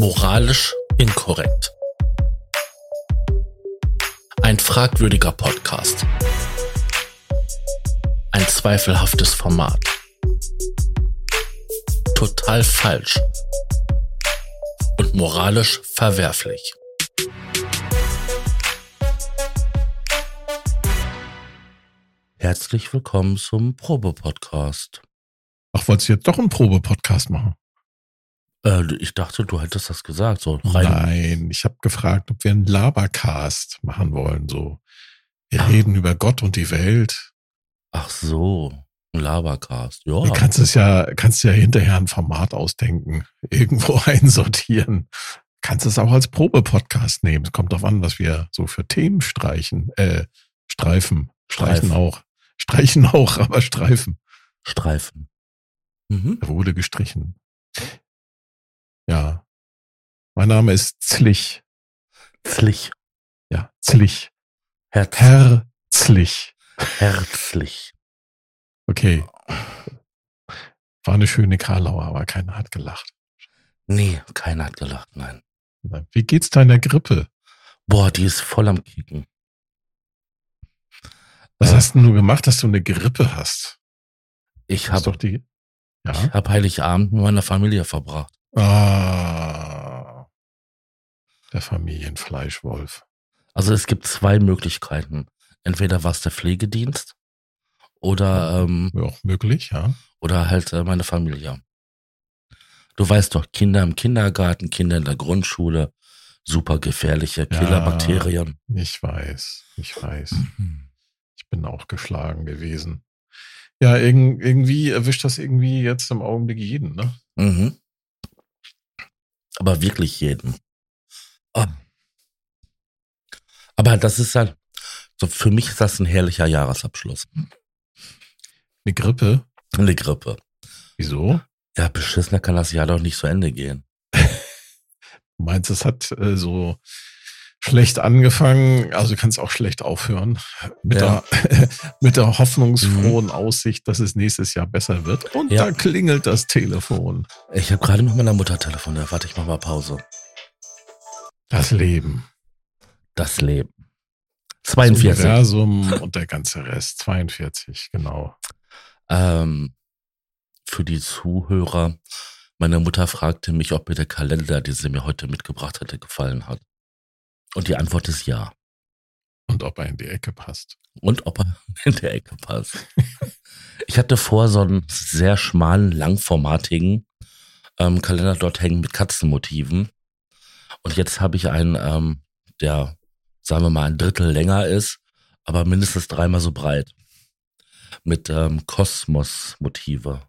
Moralisch inkorrekt. Ein fragwürdiger Podcast. Ein zweifelhaftes Format. Total falsch. Und moralisch verwerflich. Herzlich willkommen zum Probe-Podcast. Ach, wolltest du jetzt doch einen Probe-Podcast machen? Äh, ich dachte, du hättest das gesagt. So. Nein, ich habe gefragt, ob wir einen Labercast machen wollen. So, wir Ach. reden über Gott und die Welt. Ach so, ein Labercast. Ja. Du kannst es ja, kannst ja hinterher ein Format ausdenken, irgendwo einsortieren. Kannst es auch als Probe-Podcast nehmen. Es kommt darauf an, was wir so für Themen streichen, äh, streifen, streichen Streifen. auch, streichen auch, aber streifen. Streifen. Mhm. Er wurde gestrichen. Ja. Mein Name ist Zlich. Zlich. Ja, Zlich. Herz. Herzlich. Herzlich. Okay. War eine schöne Karlauer, aber keiner hat gelacht. Nee, keiner hat gelacht, nein. Wie geht's deiner Grippe? Boah, die ist voll am Kicken. Was äh, hast du gemacht, dass du eine Grippe hast? Ich habe die. Ja? Ich habe Heiligabend mit meiner Familie verbracht. Ah, der Familienfleischwolf. Also es gibt zwei Möglichkeiten. Entweder war es der Pflegedienst oder ähm, ja, auch möglich, ja. Oder halt äh, meine Familie. Du weißt doch, Kinder im Kindergarten, Kinder in der Grundschule, super gefährliche Killerbakterien. Ja, ich weiß, ich weiß. Mhm. Ich bin auch geschlagen gewesen. Ja, irg irgendwie erwischt das irgendwie jetzt im Augenblick jeden, ne? Mhm. Aber wirklich jeden. Oh. Aber das ist halt, so für mich ist das ein herrlicher Jahresabschluss. Eine Grippe? Eine Grippe. Wieso? Ja, beschissener kann das Jahr doch nicht zu Ende gehen. du meinst, es hat äh, so schlecht angefangen, also du kannst auch schlecht aufhören mit, ja. der, mit der hoffnungsfrohen mhm. Aussicht, dass es nächstes Jahr besser wird. Und ja. da klingelt das Telefon. Ich habe gerade mit meiner Mutter telefoniert. Warte, ich mach mal Pause. Das Leben. Das Leben. 42. Das Universum und der ganze Rest. 42, genau. Ähm, für die Zuhörer, meine Mutter fragte mich, ob mir der Kalender, den sie mir heute mitgebracht hatte, gefallen hat. Und die Antwort ist ja. Und ob er in die Ecke passt. Und ob er in die Ecke passt. ich hatte vor, so einen sehr schmalen, langformatigen ähm, Kalender dort hängen mit Katzenmotiven. Und jetzt habe ich einen, ähm, der, sagen wir mal, ein Drittel länger ist, aber mindestens dreimal so breit. Mit ähm, Kosmos-Motive.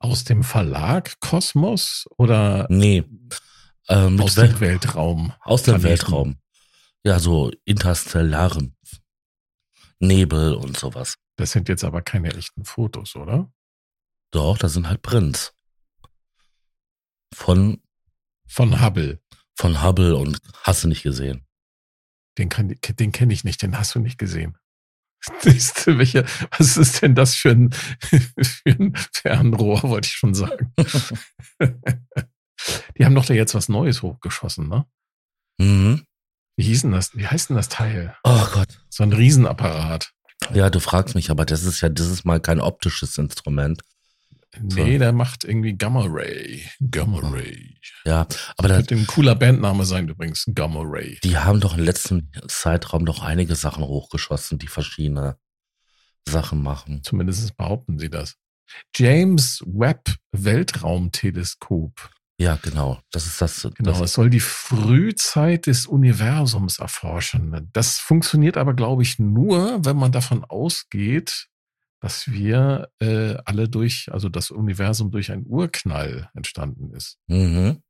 Aus dem Verlag Kosmos oder? Nee, ähm, aus dem Weltraum. Aus dem Weltraum. Ja, so interstellaren Nebel und sowas. Das sind jetzt aber keine echten Fotos, oder? Doch, das sind halt Prints. Von von Hubble. Von Hubble und hast du nicht gesehen. Den, kann, den kenne ich nicht, den hast du nicht gesehen. Welche, was ist denn das für ein, für ein Fernrohr, wollte ich schon sagen. Die haben doch da jetzt was Neues hochgeschossen, ne? Mhm. Wie hieß denn das? Wie heißt denn das Teil? Oh Gott. So ein Riesenapparat. Ja, du fragst mich, aber das ist ja dieses Mal kein optisches Instrument. Nee, so. der macht irgendwie Gamma Ray. Gamma Ray. Ja, aber das könnte ein cooler Bandname sein übrigens, Gamma Ray. Die haben doch im letzten Zeitraum doch einige Sachen hochgeschossen, die verschiedene Sachen machen. Zumindest behaupten sie das. James Webb Weltraumteleskop. Ja, genau. Das ist das. Genau, das es soll die Frühzeit des Universums erforschen. Das funktioniert aber, glaube ich, nur, wenn man davon ausgeht, dass wir äh, alle durch, also das Universum durch einen Urknall entstanden ist. Mhm.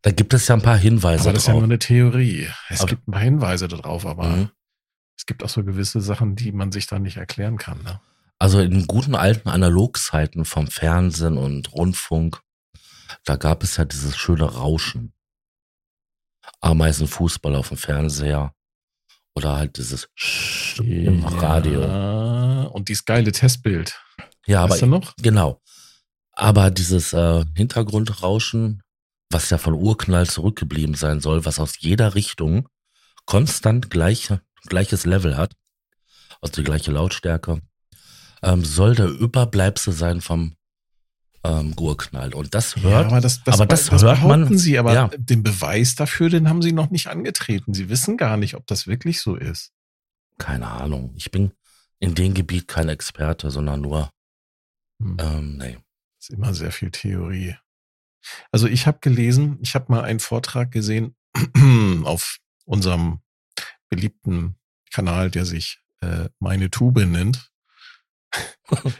Da gibt es ja ein paar Hinweise. Aber das drauf. ist ja nur eine Theorie. Es aber, gibt ein paar Hinweise darauf, aber mhm. es gibt auch so gewisse Sachen, die man sich da nicht erklären kann. Ne? Also in guten alten Analogzeiten vom Fernsehen und Rundfunk da gab es ja dieses schöne Rauschen. Ameisenfußball auf dem Fernseher. Oder halt dieses Sch ja, im Radio. Und dieses geile Testbild. Ja, aber. Weißt du noch? Genau. Aber dieses äh, Hintergrundrauschen, was ja von Urknall zurückgeblieben sein soll, was aus jeder Richtung konstant gleich, gleiches Level hat, also die gleiche Lautstärke, ähm, soll der Überbleibsel sein vom ähm, Urknall. Und das hört, ja, aber das, das, aber das, das hört behaupten man. Sie, aber ja. den Beweis dafür, den haben Sie noch nicht angetreten. Sie wissen gar nicht, ob das wirklich so ist. Keine Ahnung. Ich bin in dem Gebiet kein Experte, sondern nur, Hm. ähm, nee. ist immer sehr viel Theorie. Also ich habe gelesen, ich habe mal einen Vortrag gesehen auf unserem beliebten Kanal, der sich äh, Meine Tube nennt.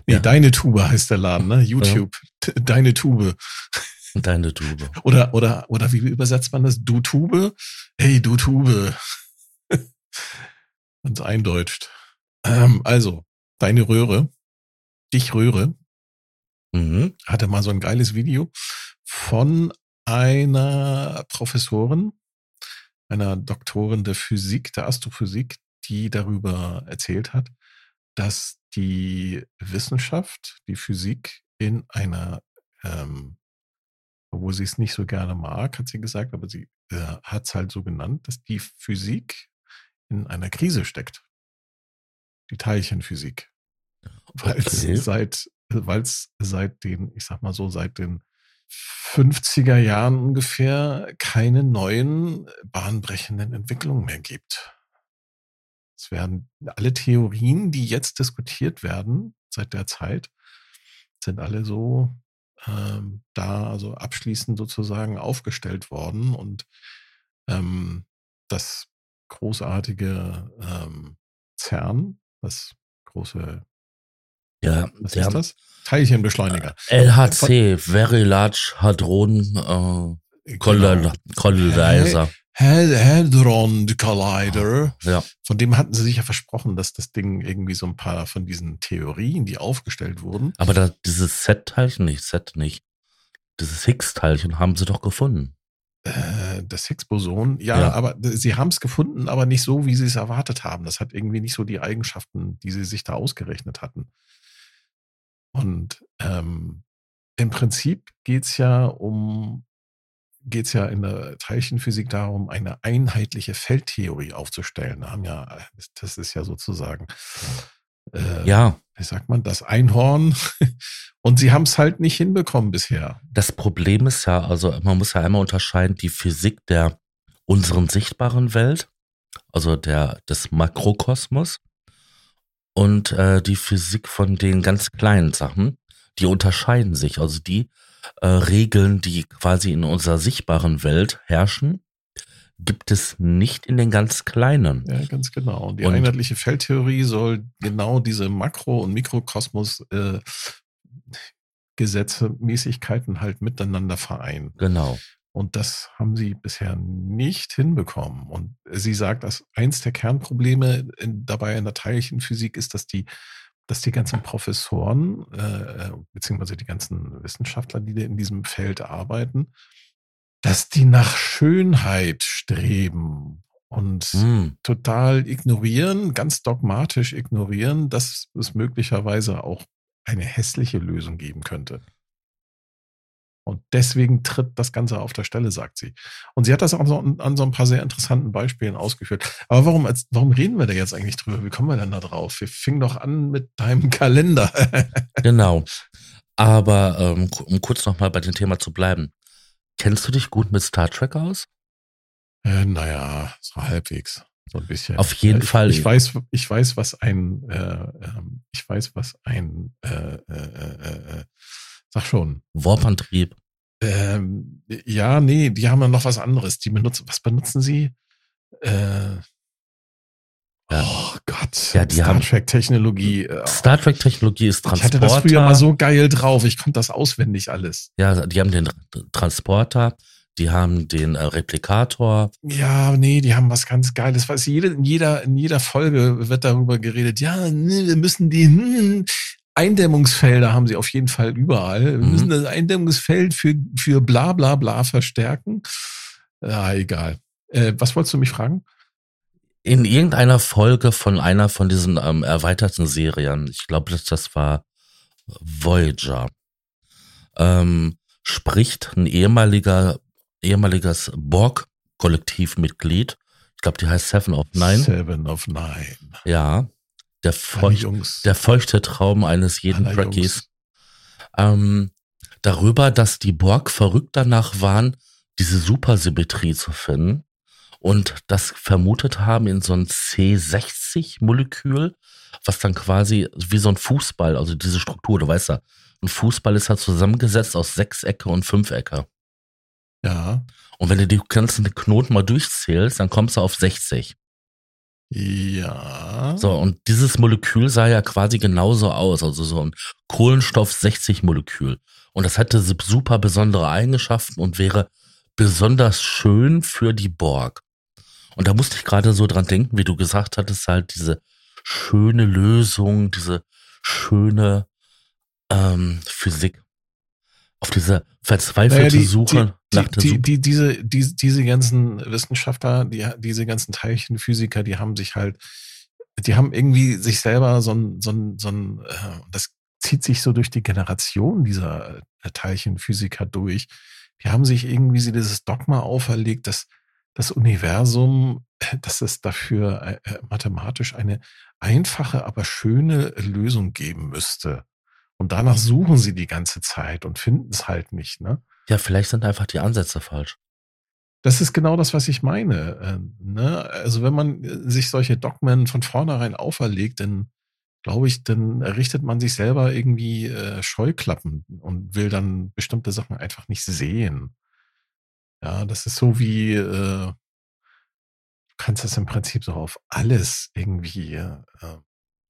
Nee, Ja. Deine Tube heißt der Laden, ne? YouTube. Deine Tube. Deine Tube. Oder, oder, oder wie übersetzt man das? Du Tube? Hey, du Tube. Ganz eindeutscht. Ähm, also, deine Röhre, dich Röhre, Mhm. hatte mal so ein geiles Video von einer Professorin, einer Doktorin der Physik, der Astrophysik, die darüber erzählt hat, dass die Wissenschaft, die Physik in einer, ähm, obwohl sie es nicht so gerne mag, hat sie gesagt, aber sie äh, hat es halt so genannt, dass die Physik in einer Krise steckt. Die Teilchenphysik. Weil es Okay. seit, weil es seit den, ich sag mal so, seit den 50er Jahren ungefähr keine neuen bahnbrechenden Entwicklungen mehr gibt. Es werden alle Theorien, die jetzt diskutiert werden seit der Zeit, sind alle so ähm, da, also abschließend sozusagen aufgestellt worden und ähm, das großartige ähm, CERN, das große, Ja, was ist das? Teilchenbeschleuniger. LHC, Very Large Hadron äh, Colli- Collider. Had- Hadron Collider. Ja, Von dem hatten sie sich ja versprochen, dass das Ding irgendwie so ein paar von diesen Theorien, die aufgestellt wurden, aber da, dieses Z-Teilchen, nicht Z nicht, dieses Higgs-Teilchen haben sie doch gefunden. äh, das Higgs-Boson, ja, Ja. aber sie haben es gefunden, aber nicht so, wie sie es erwartet haben. Das hat irgendwie nicht so die Eigenschaften, die sie sich da ausgerechnet hatten. Und ähm, im Prinzip geht's ja um, geht's ja in der Teilchenphysik darum, eine einheitliche Feldtheorie aufzustellen. Da haben ja, das ist ja sozusagen, äh, Ja, wie sagt man, das Einhorn. Und sie haben es halt nicht hinbekommen bisher. das Problem ist ja, also man muss ja einmal unterscheiden, die Physik der unseren sichtbaren Welt, also der des Makrokosmos und äh, die Physik von den ganz kleinen Sachen, die unterscheiden sich. Also die äh, Regeln, die quasi in unserer sichtbaren Welt herrschen, gibt es nicht in den ganz kleinen. Ja, ganz genau. Die Und- einheitliche Feldtheorie soll genau diese Makro- und Mikrokosmos äh, Gesetze, Mäßigkeiten halt miteinander vereinen. Genau. Und das haben sie bisher nicht hinbekommen. Und sie sagt, dass eins der Kernprobleme in, dabei in der Teilchenphysik ist, dass die, dass die ganzen Professoren, äh, beziehungsweise die ganzen Wissenschaftler, die in diesem Feld arbeiten, dass die nach Schönheit streben und Hm. total ignorieren, ganz dogmatisch ignorieren, dass es möglicherweise auch eine hässliche Lösung geben könnte. Und deswegen tritt das Ganze auf der Stelle, sagt sie. Und sie hat das auch so an, an so ein paar sehr interessanten Beispielen ausgeführt. Aber warum, als, warum reden wir da jetzt eigentlich drüber? Wie kommen wir denn da drauf? Wir fingen doch an mit deinem Kalender. Genau. Aber ähm, um kurz nochmal bei dem Thema zu bleiben. Kennst du dich gut mit Star Trek aus? äh, naja, so halbwegs. So ein bisschen. Auf jeden ich, Fall. Ich weiß, ich weiß, was ein, äh, ähm, ich weiß, was ein, äh, äh, äh, äh, sag schon. Warpantrieb. Ähm, ja, nee, die haben ja noch was anderes. Die benutzen, was benutzen sie? Äh, Ja. Oh Gott. Ja, die Star haben- Trek Technologie. äh, Star Trek Technologie ist Ich hatte Transporter. das früher mal so geil drauf. Ich konnte das auswendig alles. Ja, die haben den Transporter, die haben den äh, Replikator. Ja, nee, die haben was ganz Geiles. Weiß jede, in jeder, in jeder Folge wird darüber geredet. Ja, nee, wir müssen die hm, Eindämmungsfelder haben sie auf jeden Fall überall. Wir Mhm. müssen das Eindämmungsfeld für, für bla bla bla verstärken. Ja, egal. Äh, was wolltest du mich fragen? In irgendeiner Folge von einer von diesen ähm, erweiterten Serien, ich glaube, das, das war Voyager, ähm, spricht ein ehemaliger, ehemaliges Borg-Kollektivmitglied. Ich glaube, die heißt Seven of Nine. Seven of Nine. Ja. Der, feucht, der feuchte Traum eines jeden Trekkies. Ähm, darüber, dass die Borg verrückt danach waren, diese Supersymmetrie zu finden und das vermutet haben in so ein C60-Molekül, was dann quasi wie so ein Fußball, also diese Struktur, du weißt ja, ein Fußball ist halt zusammengesetzt aus Sechsecke und Fünfecke. Ja. Und wenn du die ganzen Knoten mal durchzählst, dann kommst du auf 60. Ja. So, und dieses Molekül sah ja quasi genauso aus, also so ein Kohlenstoff-60-Molekül. Und das hatte super besondere Eigenschaften und wäre besonders schön für die Borg. Und da musste ich gerade so dran denken, wie du gesagt hattest, halt diese schöne Lösung, diese schöne ähm, Physik. Auf diese verzweifelte naja, die, Suche die, die, die, diese, die, diese ganzen Wissenschaftler, die, diese ganzen Teilchenphysiker, die haben sich halt, die haben irgendwie sich selber so ein, so ein, so ein äh, das zieht sich so durch die Generation dieser äh, Teilchenphysiker durch. Die haben sich irgendwie dieses Dogma auferlegt, dass das Universum, dass es dafür äh, äh, mathematisch eine einfache, aber schöne Lösung geben müsste. Und danach suchen sie die ganze Zeit und finden es halt nicht, ne? Ja, vielleicht sind einfach die Ansätze falsch. Das ist genau das, was ich meine. Äh, ne? Also wenn man äh, sich solche Dogmen von vornherein auferlegt, dann glaube ich, dann errichtet man sich selber irgendwie äh, Scheuklappen und will dann bestimmte Sachen einfach nicht sehen. Ja, das ist so wie, äh, du kannst das im Prinzip so auf alles irgendwie äh,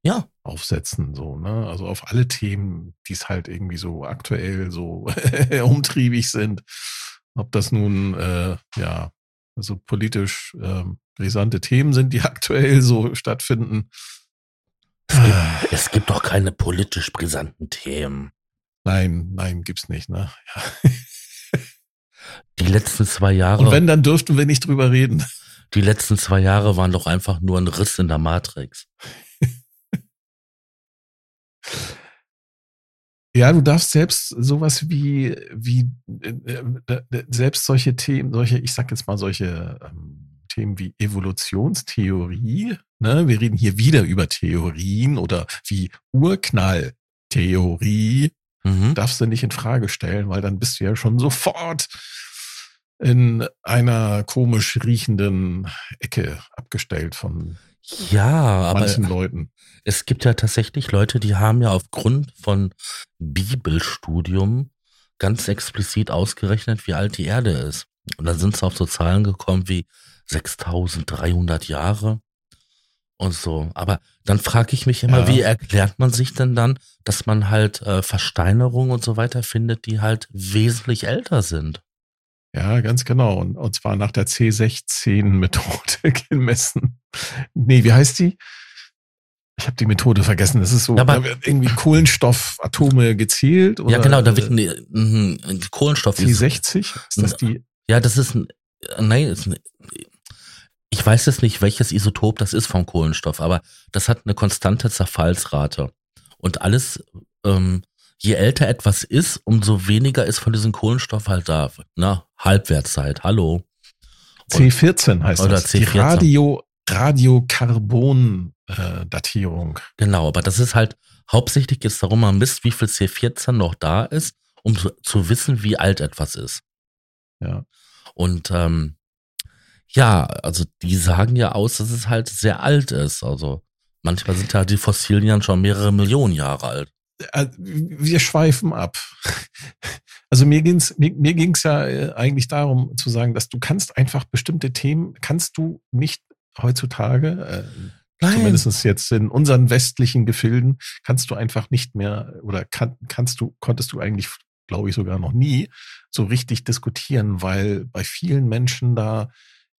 ja. aufsetzen, so, ne? Also auf alle Themen, die es halt irgendwie so aktuell so umtriebig sind. Ob das nun, äh, ja, also politisch äh, brisante Themen sind, die aktuell so stattfinden. Es gibt, es gibt doch keine politisch brisanten Themen. Nein, nein, gibt's nicht, ne? Ja. Die letzten zwei Jahre. Und wenn, dann dürften wir nicht drüber reden. Die letzten zwei Jahre waren doch einfach nur ein Riss in der Matrix. Ja, du darfst selbst sowas wie, wie äh, äh, selbst solche Themen, solche, ich sag jetzt mal solche ähm, Themen wie Evolutionstheorie, ne? Wir reden hier wieder über Theorien oder wie Urknalltheorie, mhm. darfst du nicht in Frage stellen, weil dann bist du ja schon sofort in einer komisch riechenden Ecke abgestellt von ja, manchen Leuten. Es gibt ja tatsächlich Leute, die haben ja aufgrund von Bibelstudium ganz explizit ausgerechnet, wie alt die Erde ist. Und dann sind sie auf so Zahlen gekommen wie 6300 Jahre und so. Aber dann frage ich mich immer, ja. wie erklärt man sich denn dann, dass man halt äh, Versteinerungen und so weiter findet, die halt wesentlich älter sind? Ja, ganz genau. Und, und zwar nach der C16-Methode gemessen. Nee, wie heißt die? Ich habe die Methode vergessen. Das ist so, aber, da wird irgendwie Kohlenstoffatome gezielt. Oder, ja, genau, da wird äh, ein, ein Kohlenstoff. C60? Ist das die? Ja, das ist ein, nein, ist ein, ich weiß jetzt nicht, welches Isotop das ist vom Kohlenstoff, aber das hat eine konstante Zerfallsrate. Und alles ähm, je älter etwas ist, umso weniger ist von diesem Kohlenstoff halt da. Na, Halbwertszeit, hallo. C14 heißt oder das. C14. Die Radio, Radiokarbon-Datierung. Äh, genau, aber das ist halt, hauptsächlich geht es darum, man misst, wie viel C14 noch da ist, um zu, zu wissen, wie alt etwas ist. Ja. Und ähm, ja, also die sagen ja aus, dass es halt sehr alt ist. Also manchmal sind ja die Fossilien schon mehrere Millionen Jahre alt. Äh, wir schweifen ab. Also mir ging's mir, mir ging's ja äh, eigentlich darum zu sagen, dass du kannst einfach bestimmte Themen kannst du nicht heutzutage, äh, zumindest jetzt in unseren westlichen Gefilden, kannst du einfach nicht mehr oder kann, kannst du konntest du eigentlich, glaube ich, sogar noch nie so richtig diskutieren, weil bei vielen Menschen da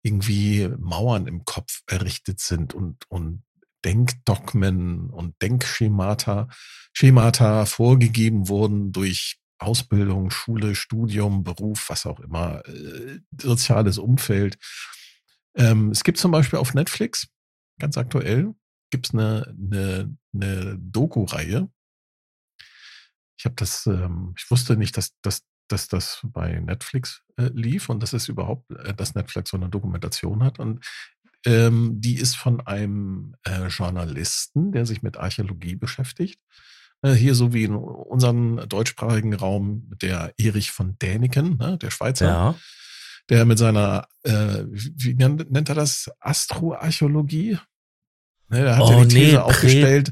irgendwie Mauern im Kopf errichtet sind und und Denkdogmen und Denkschemata Schemata vorgegeben wurden durch Ausbildung, Schule, Studium, Beruf, was auch immer, äh, soziales Umfeld. Ähm, es gibt zum Beispiel auf Netflix, ganz aktuell, gibt es eine, eine, eine Doku-Reihe. Ich habe das, ähm, ich wusste nicht, dass, dass, dass das bei Netflix äh, lief und dass es überhaupt, äh, dass Netflix so eine Dokumentation hat. Und ähm, die ist von einem äh, Journalisten, der sich mit Archäologie beschäftigt. Äh, hier so wie in unserem deutschsprachigen Raum der Erich von Däniken, ne, der Schweizer. Ja. Der mit seiner, äh, wie nennt nennt er das, Astroarchäologie? Ne, der hat Oh, ja die These nee, Prä- aufgestellt,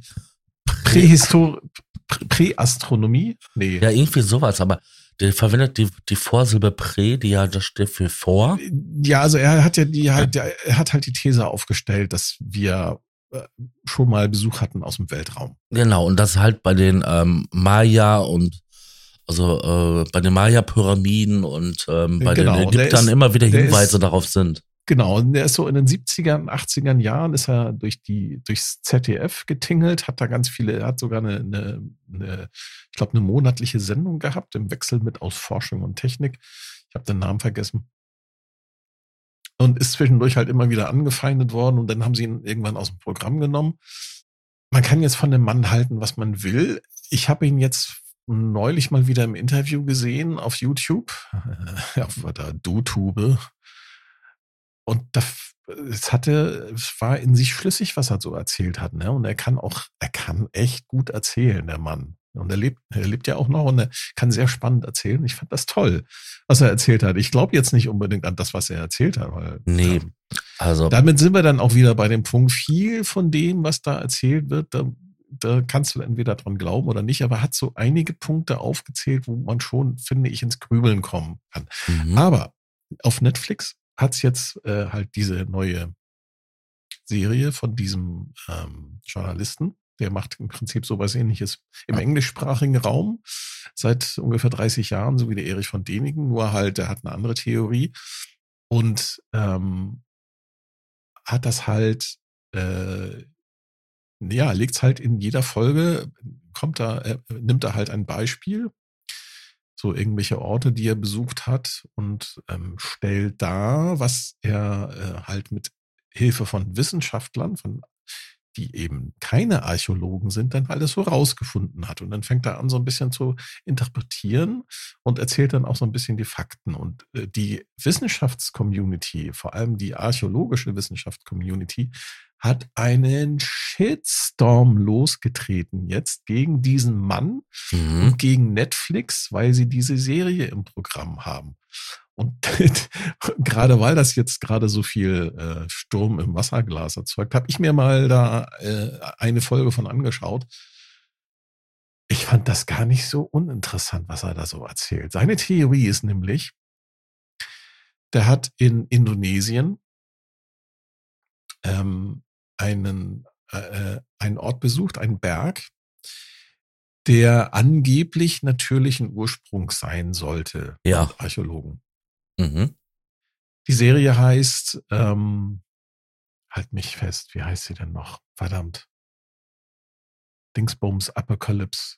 Prähistor Prä- Präastronomie? Nee. Ja, irgendwie sowas, aber der verwendet die, die Vorsilbe Prä, die ja, das steht für vor. Ja, also er hat ja die halt, er hat halt die These aufgestellt, dass wir äh, schon mal Besuch hatten aus dem Weltraum. Genau, und das halt bei den ähm, Maya und also äh, bei den Maya-Pyramiden und ähm, bei Genau, den Ägyptern ist- immer wieder der Hinweise ist- darauf sind. Genau, und er ist so in den 70ern, 80ern Jahren ist er durch die, durchs ZDF getingelt, hat da ganz viele, hat sogar eine, eine, eine ich glaube, eine monatliche Sendung gehabt im Wechsel mit aus Forschung und Technik. Ich habe den Namen vergessen. Und ist zwischendurch halt immer wieder angefeindet worden und dann haben sie ihn irgendwann aus dem Programm genommen. Man kann jetzt von dem Mann halten, was man will. Ich habe ihn jetzt neulich mal wieder im Interview gesehen auf YouTube, auf der DoTube. Und das, es hatte, es war in sich schlüssig, was er so erzählt hat, ne? Und er kann auch, er kann echt gut erzählen, der Mann. Und er lebt, er lebt ja auch noch und er kann sehr spannend erzählen. Ich fand das toll, was er erzählt hat. Ich glaube jetzt nicht unbedingt an das, was er erzählt hat, weil Nee. ähm, Also, damit sind wir dann auch wieder bei dem Punkt, viel von dem, was da erzählt wird, da, da kannst du entweder dran glauben oder nicht, aber er hat so einige Punkte aufgezählt, wo man schon, finde ich, ins Grübeln kommen kann. mhm. Aber auf Netflix hat's jetzt äh, halt diese neue Serie von diesem ähm, Journalisten. Der macht im Prinzip sowas ähnliches im englischsprachigen Raum seit ungefähr 30 Jahren, so wie der Erich von Däniken, nur halt, der hat eine andere Theorie und ähm, hat das halt, äh, ja, legt's halt in jeder Folge, kommt da, äh, nimmt er halt ein Beispiel, so irgendwelche Orte, die er besucht hat und ähm, stellt dar, was er äh, halt mit Hilfe von Wissenschaftlern, von die eben keine Archäologen sind, dann alles so rausgefunden hat. Und dann fängt er an, so ein bisschen zu interpretieren und erzählt dann auch so ein bisschen die Fakten. Und äh, die Wissenschaftscommunity, vor allem die archäologische Wissenschaftscommunity, hat einen Shitstorm losgetreten jetzt gegen diesen Mann, Mhm. und gegen Netflix, weil sie diese Serie im Programm haben. Und gerade weil das jetzt gerade so viel äh, Sturm im Wasserglas erzeugt, habe ich mir mal da äh, eine Folge von angeschaut. Ich fand das gar nicht so uninteressant, was er da so erzählt. Seine Theorie ist nämlich, der hat in Indonesien ähm, einen, äh, einen Ort besucht, einen Berg, der angeblich natürlichen Ursprungs sein sollte. Ja. Archäologen. Mhm. Die Serie heißt, ähm, halt mich fest, wie heißt sie denn noch? Verdammt. Dingsbums Apocalypse.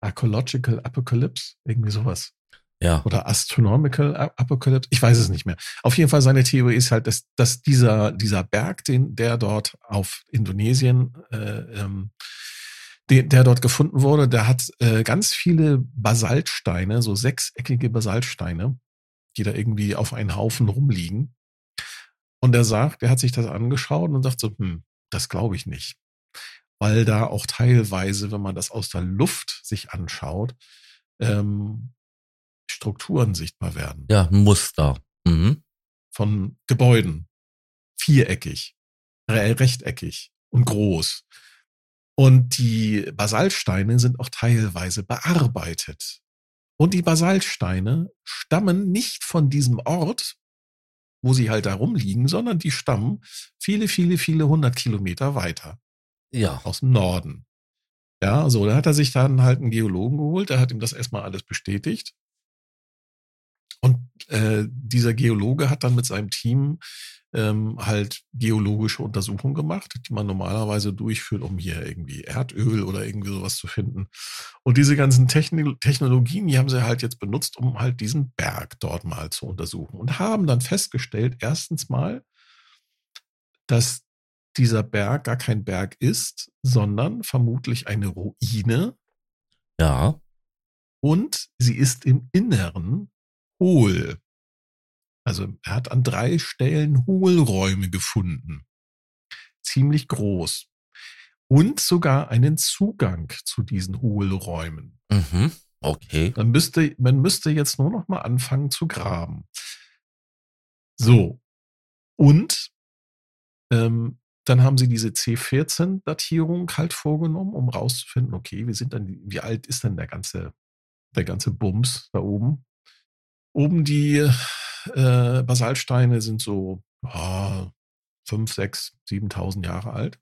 Archaeological Apocalypse? Irgendwie sowas. Ja. Oder Astronomical Apocalypse? Ich weiß es nicht mehr. Auf jeden Fall seine Theorie ist halt, dass, dass dieser, dieser Berg, den, der dort auf Indonesien, äh, ähm, der, der dort gefunden wurde, der hat äh, ganz viele Basaltsteine, so sechseckige Basaltsteine, die da irgendwie auf einen Haufen rumliegen. Und er sagt, er hat sich das angeschaut und sagt so, hm, das glaube ich nicht. Weil da auch teilweise, wenn man das aus der Luft sich anschaut, ähm, Strukturen sichtbar werden Ja, Muster. Mhm. von Gebäuden. Viereckig, re rechteckig und groß. Und die Basaltsteine sind auch teilweise bearbeitet. Und die Basaltsteine stammen nicht von diesem Ort, wo sie halt da rumliegen, sondern die stammen viele, viele, viele hundert Kilometer weiter Ja. aus dem Norden. Ja, so, da hat er sich dann halt einen Geologen geholt, der hat ihm das erstmal alles bestätigt. Und äh, dieser Geologe hat dann mit seinem Team ähm, halt geologische Untersuchungen gemacht, die man normalerweise durchführt, um hier irgendwie Erdöl oder irgendwie sowas zu finden. Und diese ganzen Techno Technologien, die haben sie halt jetzt benutzt, um halt diesen Berg dort mal zu untersuchen. Und haben dann festgestellt, erstens mal, dass dieser Berg gar kein Berg ist, sondern vermutlich eine Ruine Ja. Und sie ist im Inneren hohl. Also er hat an drei Stellen Hohlräume gefunden. Ziemlich groß. Und sogar einen Zugang zu diesen Hohlräumen. Mhm. Okay. Man müsste, man müsste jetzt nur noch mal anfangen zu graben. So. Und ähm, dann haben sie diese C14-Datierung halt vorgenommen, um rauszufinden, okay, wie sind dann, wie alt ist denn der ganze, der ganze Bums da oben? Oben die äh, Basaltsteine sind so oh, 5, 6, 7.000 Jahre alt.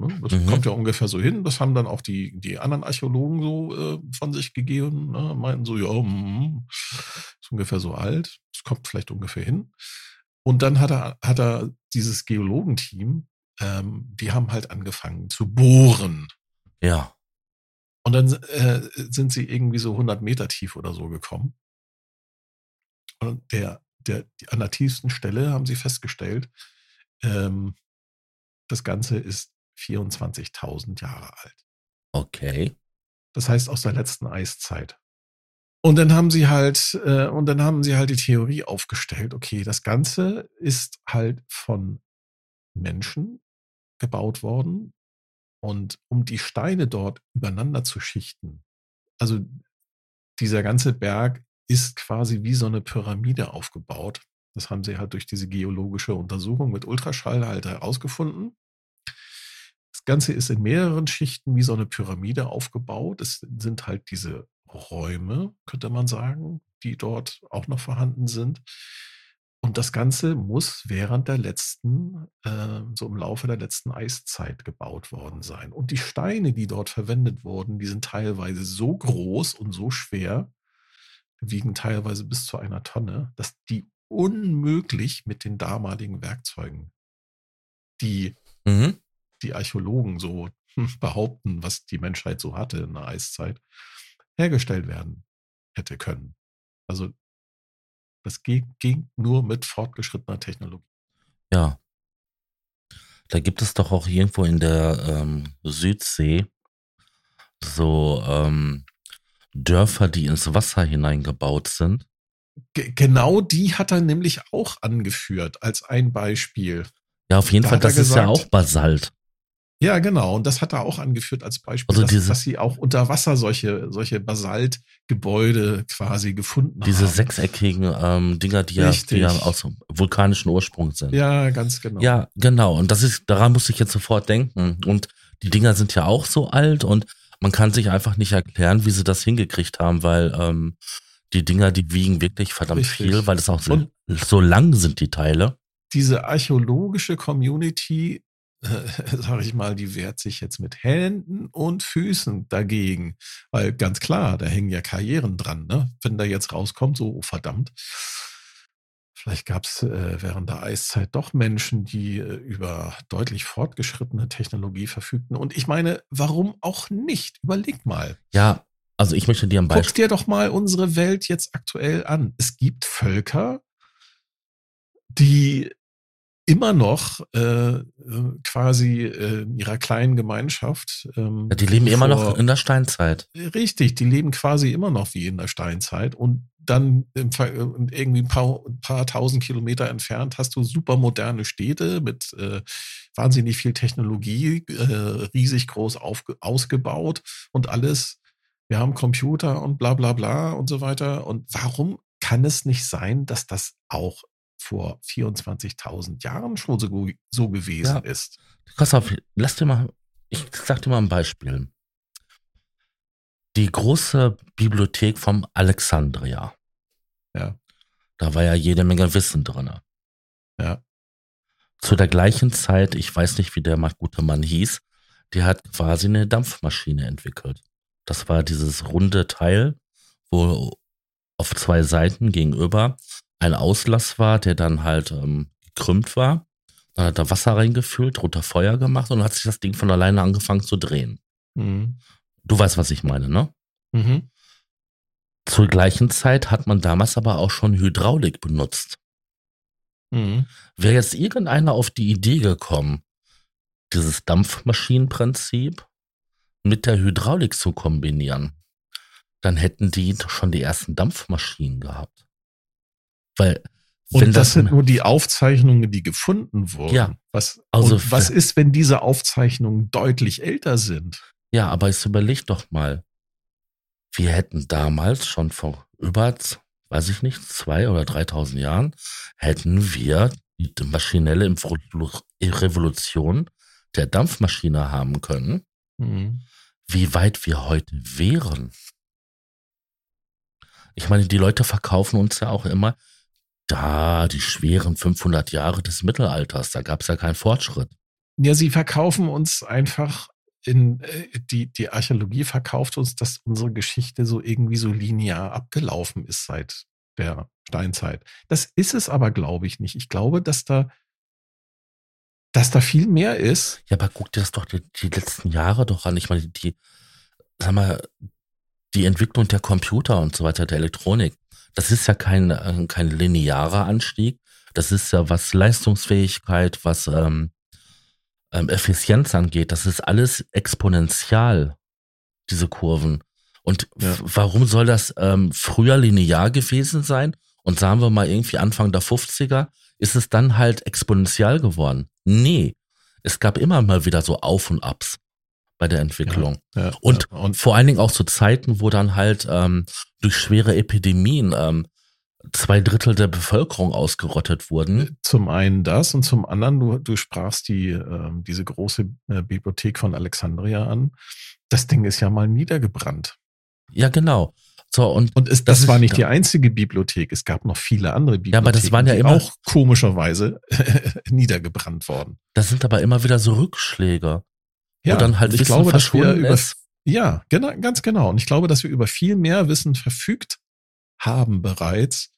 Ne? Das mhm. kommt ja ungefähr so hin. Das haben dann auch die, die anderen Archäologen so äh, von sich gegeben. Ne? Meinten so, ja, mm, ist ungefähr so alt. Das kommt vielleicht ungefähr hin. Und dann hat er, hat er dieses Geologenteam, ähm, die haben halt angefangen zu bohren. Ja. Und dann äh, sind sie irgendwie so 100 Meter tief oder so gekommen. Und der, der, an der tiefsten Stelle haben sie festgestellt, ähm, das Ganze ist 24.000 Jahre alt. Okay. Das heißt aus der letzten Eiszeit. Und dann haben sie halt, äh, und dann haben sie halt die Theorie aufgestellt, okay, das Ganze ist halt von Menschen gebaut worden. Und um die Steine dort übereinander zu schichten, also dieser ganze Berg ist quasi wie so eine Pyramide aufgebaut. Das haben sie halt durch diese geologische Untersuchung mit Ultraschall halt herausgefunden. Das Ganze ist in mehreren Schichten wie so eine Pyramide aufgebaut. Es sind halt diese Räume, könnte man sagen, die dort auch noch vorhanden sind. Und das Ganze muss während der letzten, äh, so im Laufe der letzten Eiszeit gebaut worden sein. Und die Steine, die dort verwendet wurden, die sind teilweise so groß und so schwer, wiegen teilweise bis zu einer Tonne, dass die unmöglich mit den damaligen Werkzeugen, die mhm. die Archäologen so behaupten, was die Menschheit so hatte in der Eiszeit, hergestellt werden hätte können. Also das ging, ging nur mit fortgeschrittener Technologie. Ja. Da gibt es doch auch irgendwo in der ähm, Südsee so ähm, Dörfer, die ins Wasser hineingebaut sind. G genau die hat er nämlich auch angeführt als ein Beispiel. Ja, auf jeden da Fall, das ist gesagt, ja auch Basalt. Ja, genau. Und das hat er auch angeführt als Beispiel, also dass, dass, sie auch unter Wasser solche, solche Basaltgebäude quasi gefunden diese haben. Diese sechseckigen ähm, Dinger, die ja, die ja aus vulkanischen Ursprung sind. Ja, ganz genau. Ja, genau. Und das ist, daran muss ich jetzt sofort denken. Und die Dinger sind ja auch so alt und man kann sich einfach nicht erklären, wie sie das hingekriegt haben, weil ähm, die Dinger, die wiegen wirklich verdammt Richtig. viel, weil es auch so, so lang sind, die Teile. Diese archäologische Community sag ich mal, die wehrt sich jetzt mit Händen und Füßen dagegen. Weil ganz klar, da hängen ja Karrieren dran, ne? Wenn da jetzt rauskommt, so oh, verdammt. Vielleicht gab es äh, während der Eiszeit doch Menschen, die äh, über deutlich fortgeschrittene Technologie verfügten. Und ich meine, warum auch nicht? Überleg mal. Ja, also ich möchte dir ein Beispiel. Guck dir doch mal unsere Welt jetzt aktuell an. Es gibt Völker, die immer noch äh, äh, quasi äh, in ihrer kleinen Gemeinschaft. Ähm, ja, die leben vor, immer noch in der Steinzeit. Richtig, die leben quasi immer noch wie in der Steinzeit und dann im, irgendwie ein paar, ein paar tausend Kilometer entfernt hast du super moderne Städte mit äh, wahnsinnig viel Technologie, äh, riesig groß auf, ausgebaut und alles. Wir haben Computer und bla bla bla und so weiter. Und warum kann es nicht sein, dass das auch vor 24.000 Jahren schon so, so gewesen ja. ist. Pass auf, lass dir mal, ich sag dir mal ein Beispiel. Die große Bibliothek vom Alexandria. Ja. Da war ja jede Menge Wissen drin. Ja. Zu der gleichen Zeit, ich weiß nicht, wie der gute Mann hieß, der hat quasi eine Dampfmaschine entwickelt. Das war dieses runde Teil, wo auf zwei Seiten gegenüber ein Auslass war, der dann halt ähm, gekrümmt war. Dann hat er Wasser reingefüllt, roter Feuer gemacht und dann hat sich das Ding von alleine angefangen zu drehen. Mhm. Du weißt, was ich meine, ne? Mhm. Zur gleichen Zeit hat man damals aber auch schon Hydraulik benutzt. Mhm. Wäre jetzt irgendeiner auf die Idee gekommen, dieses Dampfmaschinenprinzip mit der Hydraulik zu kombinieren, dann hätten die schon die ersten Dampfmaschinen gehabt. Weil und das, das, sind nur die Aufzeichnungen, die gefunden wurden. Ja. Was, also was ist, wenn diese Aufzeichnungen deutlich älter sind? Ja, aber jetzt überleg doch mal. Wir hätten damals schon vor über, weiß ich nicht, zwei oder 3000 Jahren, hätten wir die maschinelle Revolution der Dampfmaschine haben können. Mhm. Wie weit wir heute wären. Ich meine, die Leute verkaufen uns ja auch immer, da die schweren 500 Jahre des Mittelalters, da gab es ja keinen Fortschritt. Ja, sie verkaufen uns einfach in äh, die, die Archäologie verkauft uns, dass unsere Geschichte so irgendwie so linear abgelaufen ist seit der Steinzeit. Das ist es aber, glaube ich, nicht. Ich glaube, dass da, dass da viel mehr ist. Ja, aber guck dir das doch die, die letzten Jahre doch an. Ich meine, die, sag mal, die Entwicklung der Computer und so weiter, der Elektronik, das ist ja kein, äh, kein linearer Anstieg. Das ist ja was Leistungsfähigkeit, was ähm, ähm, Effizienz angeht. Das ist alles exponentiell, diese Kurven. Und ja. warum soll das ähm, früher linear gewesen sein? Und sagen wir mal irgendwie Anfang der 50er, ist es dann halt exponentiell geworden? Nee. Es gab immer mal wieder so Auf und Abs bei der Entwicklung. Ja, ja, und, und, vor allen Dingen auch zu Zeiten, wo dann halt ähm, durch schwere Epidemien ähm, zwei Drittel der Bevölkerung ausgerottet wurden. Zum einen das und zum anderen, du, du sprachst die, äh, diese große äh, Bibliothek von Alexandria an. Das Ding ist ja mal niedergebrannt. Ja, genau. So, und, und es, das, das war nicht die einzige Bibliothek. Es gab noch viele andere Bibliotheken, ja, aber das waren ja immer, auch komischerweise niedergebrannt worden. Das sind aber immer wieder so Rückschläge. Ja, dann halt ich glaube, dass wir über, ist. ja, genau, ganz genau. Und ich glaube, dass wir über viel mehr Wissen verfügt haben bereits.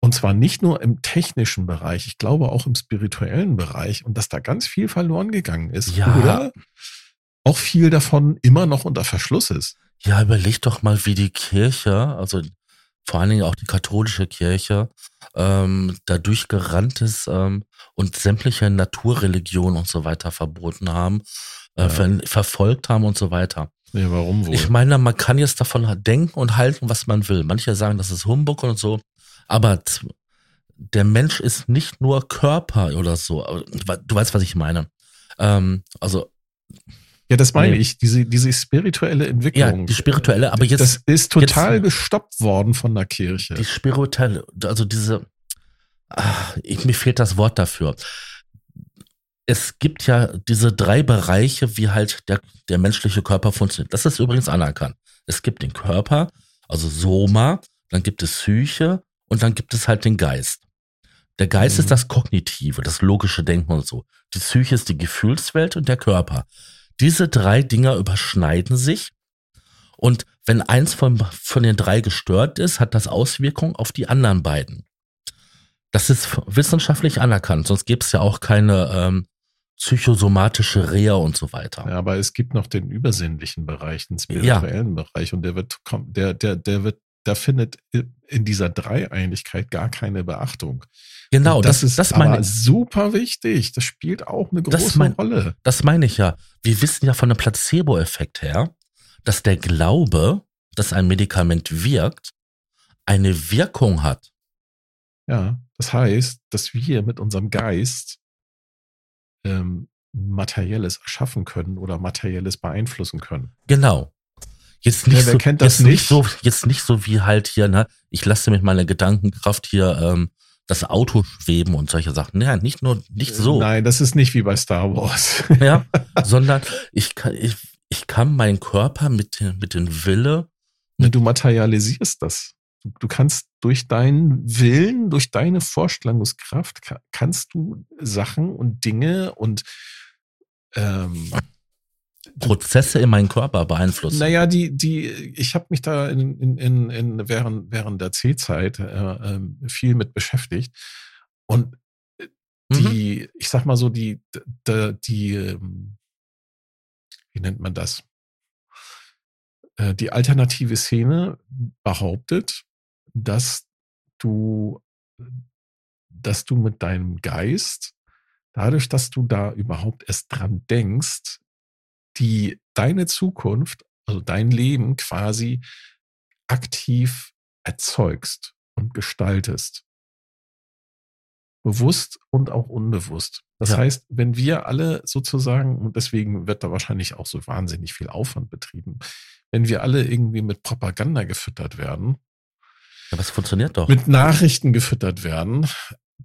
Und zwar nicht nur im technischen Bereich, ich glaube auch im spirituellen Bereich und dass da ganz viel verloren gegangen ist. Ja. Oder auch viel davon immer noch unter Verschluss ist. Ja, überleg doch mal, wie die Kirche, also vor allen Dingen auch die katholische Kirche, ähm, da durchgerannt ist ähm, und sämtliche Naturreligionen und so weiter verboten haben äh, ver verfolgt haben und so weiter. Ja, warum wohl? Ich meine, man kann jetzt davon denken und halten, was man will. Manche sagen, das ist Humbug und so, aber der Mensch ist nicht nur Körper oder so. Du weißt, was ich meine. Ähm, also ja, das meine nee. ich, diese, diese spirituelle Entwicklung. Ja, die spirituelle, aber jetzt. Das ist total jetzt, gestoppt worden von der Kirche. Die spirituelle, also diese, ach, ich, mir fehlt das Wort dafür es gibt ja diese drei Bereiche, wie halt der, der menschliche Körper funktioniert. Das ist übrigens anerkannt. Es gibt den Körper, also Soma, dann gibt es Psyche und dann gibt es halt den Geist. Der Geist mhm. ist das Kognitive, das logische Denken und so. Die Psyche ist die Gefühlswelt und der Körper. Diese drei Dinger überschneiden sich und wenn eins von, von den drei gestört ist, hat das Auswirkungen auf die anderen beiden. Das ist wissenschaftlich anerkannt, sonst gäbe es ja auch keine ähm, psychosomatische Reha und so weiter. Ja, aber es gibt noch den übersinnlichen Bereich, den spirituellen ja. Bereich und der wird, der, der, der wird, da findet in dieser Dreieinigkeit gar keine Beachtung. Genau, das, das, ist das meine, super wichtig. Das spielt auch eine große mein, Rolle. Das meine ich ja. Wir wissen ja von dem Placebo-Effekt her, dass der Glaube, dass ein Medikament wirkt, eine Wirkung hat. Ja, das heißt, dass wir mit unserem Geist ähm, Materielles erschaffen können oder Materielles beeinflussen können. Genau. Jetzt nicht, ja, so, kennt das jetzt nicht? so, jetzt nicht so wie halt hier, ne, ich lasse mit meiner Gedankenkraft hier ähm, das Auto schweben und solche Sachen. Ja, nicht nur, nicht so. Nein, das ist nicht wie bei Star Wars. ja, sondern ich kann, ich, ich kann meinen Körper mit, mit dem Wille. Du materialisierst das. Du, du kannst durch deinen Willen, durch deine Vorstellungskraft, kannst du Sachen und Dinge und ähm, Prozesse in meinen Körper beeinflussen. Naja, die, die, ich habe mich da in, in, in, in während, während der C-Zeit äh, äh, viel mit beschäftigt. Und die, mhm. ich sag mal so, die, die, die, ähm, wie nennt man das? Äh, die alternative Szene behauptet, dass du, dass du mit deinem Geist, dadurch, dass du da überhaupt erst dran denkst, die deine Zukunft, also dein Leben quasi aktiv erzeugst und gestaltest. Bewusst und auch unbewusst. Das Ja. heißt, wenn wir alle sozusagen, und deswegen wird da wahrscheinlich auch so wahnsinnig viel Aufwand betrieben, wenn wir alle irgendwie mit Propaganda gefüttert werden, Aber es funktioniert doch. mit Nachrichten gefüttert werden,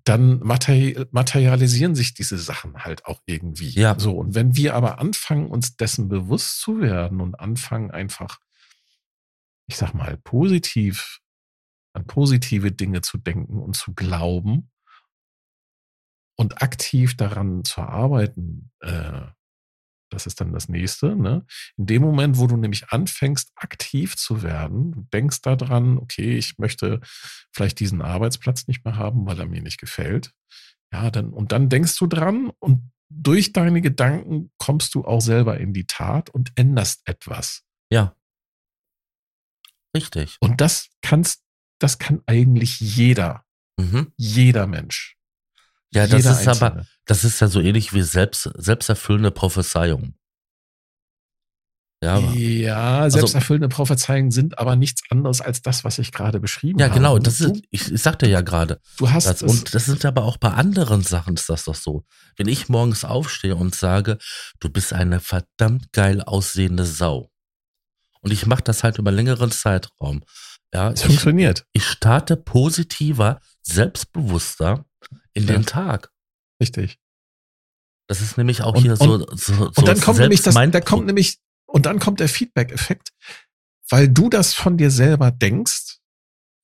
dann materi materialisieren sich diese Sachen halt auch irgendwie. Ja. So. Und wenn wir aber anfangen, uns dessen bewusst zu werden und anfangen einfach, ich sag mal, positiv an positive Dinge zu denken und zu glauben und aktiv daran zu arbeiten, äh, das ist dann das nächste. Ne? In dem Moment, wo du nämlich anfängst, aktiv zu werden, du denkst daran, okay, ich möchte vielleicht diesen Arbeitsplatz nicht mehr haben, weil er mir nicht gefällt. Ja, dann, und dann denkst du dran und durch deine Gedanken kommst du auch selber in die Tat und änderst etwas. Ja. Richtig. Und das kannst, das kann eigentlich jeder, Mhm. jeder Mensch. Ja, das Jeder ist aber, Einzelne. Das ist ja so ähnlich wie selbst, selbsterfüllende Prophezeiung. Ja, Ja, selbsterfüllende Prophezeiungen sind aber nichts anderes als das, was ich gerade beschrieben ja habe. genau, Und das ist, ich, ich sagte ja gerade, du hast das, es, und das sind aber auch bei anderen Sachen ist das doch so. Wenn ich morgens aufstehe und sage, du bist eine verdammt geil aussehende Sau. Und ich mache das halt über längeren Zeitraum. Ja, es funktioniert. ich starte positiver, selbstbewusster in Ja. den Tag. Richtig. Das ist nämlich auch Und- hier so, so, so Und dann kommt nämlich das, da kommt nämlich, und dann kommt der Feedback-Effekt, weil du das von dir selber denkst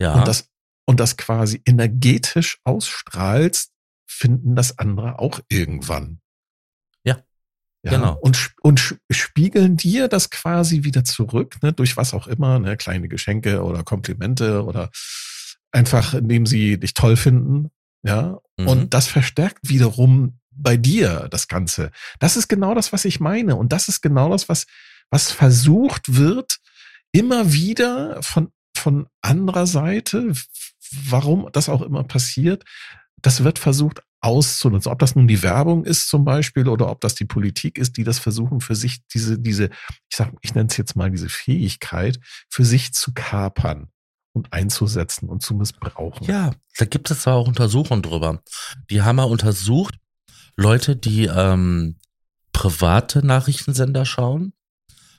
ja, und das, und das quasi energetisch ausstrahlst, finden das andere auch irgendwann. Ja, genau. Und, und sp- spiegeln dir das quasi wieder zurück, ne, durch was auch immer, ne, kleine Geschenke oder Komplimente oder einfach, indem sie dich toll finden, ja. Mhm. Und das verstärkt wiederum bei dir das Ganze. Das ist genau das, was ich meine. Und das ist genau das, was, was versucht wird, immer wieder von, von anderer Seite, warum das auch immer passiert, das wird versucht auszunutzen. Ob das nun die Werbung ist zum Beispiel oder ob das die Politik ist, die das versuchen für sich diese, diese, ich sag, ich nenne es jetzt mal diese Fähigkeit, für sich zu kapern und einzusetzen und zu missbrauchen. Ja, da gibt es zwar auch Untersuchungen drüber. Die haben mal untersucht, Leute, die ähm, private Nachrichtensender schauen,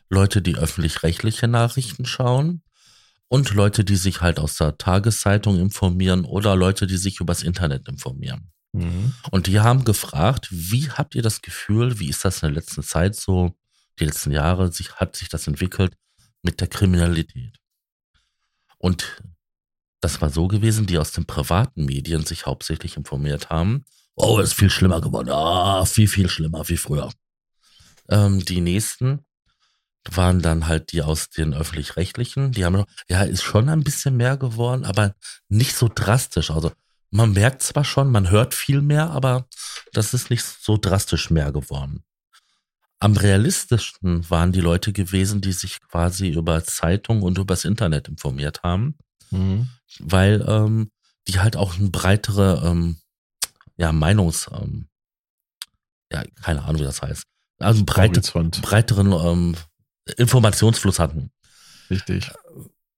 Leute, die öffentlich-rechtliche Nachrichten schauen und Leute, die sich halt aus der Tageszeitung informieren oder Leute, die sich übers Internet informieren. Mhm. Und die haben gefragt, wie habt ihr das Gefühl, wie ist das in der letzten Zeit so, die letzten Jahre, sich, hat sich das entwickelt mit der Kriminalität? Und das war so gewesen, die aus den privaten Medien sich hauptsächlich informiert haben. Oh, ist viel schlimmer geworden. Ah, viel, viel schlimmer wie früher. Ähm, die nächsten waren dann halt die aus den öffentlich-rechtlichen. Die haben noch, ja, ist schon ein bisschen mehr geworden, aber nicht so drastisch. Also man merkt zwar schon, man hört viel mehr, aber das ist nicht so drastisch mehr geworden. Am realistischsten waren die Leute gewesen, die sich quasi über Zeitung und übers Internet informiert haben, Mhm. weil ähm, die halt auch ein breitere ähm, ja, Meinungs, ähm, ja, keine Ahnung, wie das heißt. Also einen breite, breiteren ähm, Informationsfluss hatten. Richtig.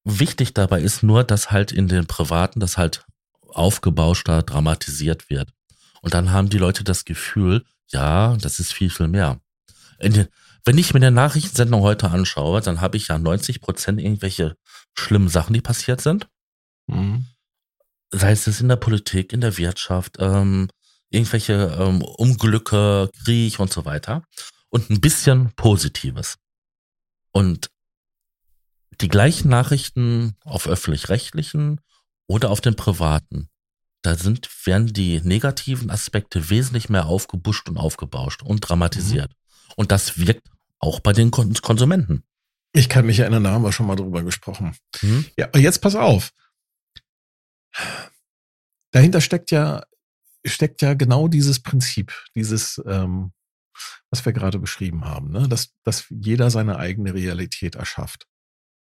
Wichtig dabei ist nur, dass halt in den Privaten das halt aufgebauschter dramatisiert wird. Und dann haben die Leute das Gefühl, ja, das ist viel, viel mehr. Wenn ich mir eine Nachrichtensendung heute anschaue, dann habe ich ja 90 Prozent irgendwelche schlimmen Sachen, die passiert sind. Mhm. Sei es in der Politik, in der Wirtschaft, ähm, irgendwelche ähm, Unglücke, Krieg und so weiter. Und ein bisschen Positives. Und die gleichen Nachrichten auf öffentlich-rechtlichen oder auf den privaten, da sind, werden die negativen Aspekte wesentlich mehr aufgebuscht und aufgebauscht und dramatisiert. Und das wirkt auch bei den Kon Konsumenten. Ich kann mich erinnern, da haben wir schon mal drüber gesprochen. Hm? Ja, aber jetzt pass auf. Dahinter steckt ja, steckt ja genau dieses Prinzip, dieses, ähm, was wir gerade beschrieben haben, ne? dass, dass jeder seine eigene Realität erschafft.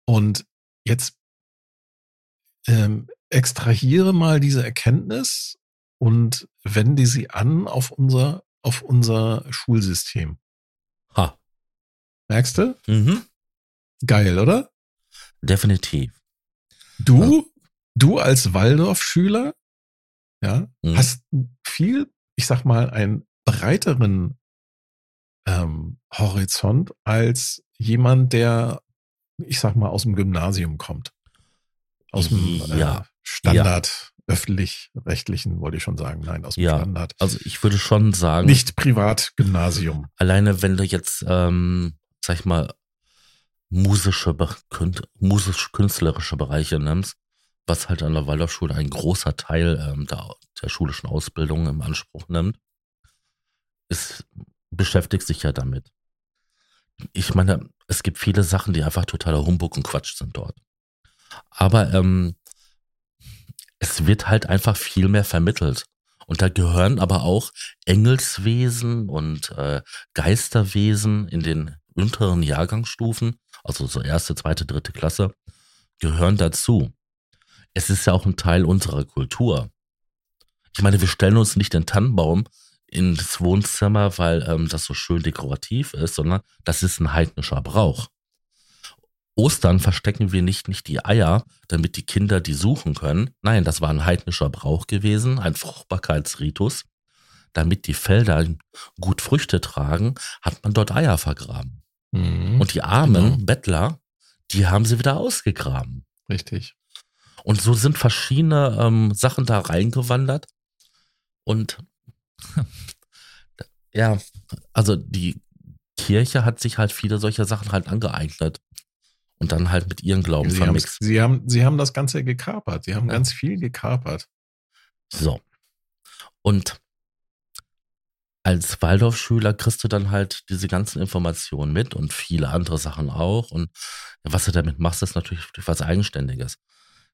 Und jetzt ähm, extrahiere mal diese Erkenntnis und wende sie an auf unser, auf unser Schulsystem. Merkst du? Mhm. Geil, oder? Definitiv. Du, du als Waldorf-Schüler, ja, Mhm. hast viel, ich sag mal, einen breiteren ähm, Horizont als jemand, der, ich sag mal, aus dem Gymnasium kommt. Aus dem Ja. äh, Standard, öffentlich-rechtlichen, wollte ich schon sagen. Nein, aus dem Ja. Standard. Also ich würde schon sagen, Nicht Privatgymnasium. alleine wenn du jetzt, ähm, sag ich mal, musische, musisch-künstlerische Bereiche nimmst, was halt an der Waldorfschule ein großer Teil ähm, der, der schulischen Ausbildung im Anspruch nimmt, ist, beschäftigt sich ja damit. Ich meine, es gibt viele Sachen, die einfach totaler Humbug und Quatsch sind dort. Aber ähm, es wird halt einfach viel mehr vermittelt. Und da gehören aber auch Engelswesen und äh, Geisterwesen in den unteren Jahrgangsstufen, also so erste, zweite, dritte Klasse, gehören dazu. Es ist ja auch ein Teil unserer Kultur. Ich meine, wir stellen uns nicht den Tannenbaum ins Wohnzimmer, weil ähm, das so schön dekorativ ist, sondern das ist ein heidnischer Brauch. Ostern verstecken wir nicht, nicht die Eier, damit die Kinder die suchen können. Nein, das war ein heidnischer Brauch gewesen, ein Fruchtbarkeitsritus. Damit die Felder gut Früchte tragen, hat man dort Eier vergraben. Mhm. Und die armen Genau. Bettler, die haben sie wieder ausgegraben. Richtig. Und so sind verschiedene ähm, Sachen da reingewandert. Und ja, also die Kirche hat sich halt viele solcher Sachen halt angeeignet. Und dann halt mit ihren Glauben Sie, vermixt. sie, haben, sie haben das Ganze gekapert. Sie haben Ja. ganz viel gekapert. So. Und als Waldorfschüler kriegst du dann halt diese ganzen Informationen mit und viele andere Sachen auch. Und was du damit machst, ist natürlich was Eigenständiges.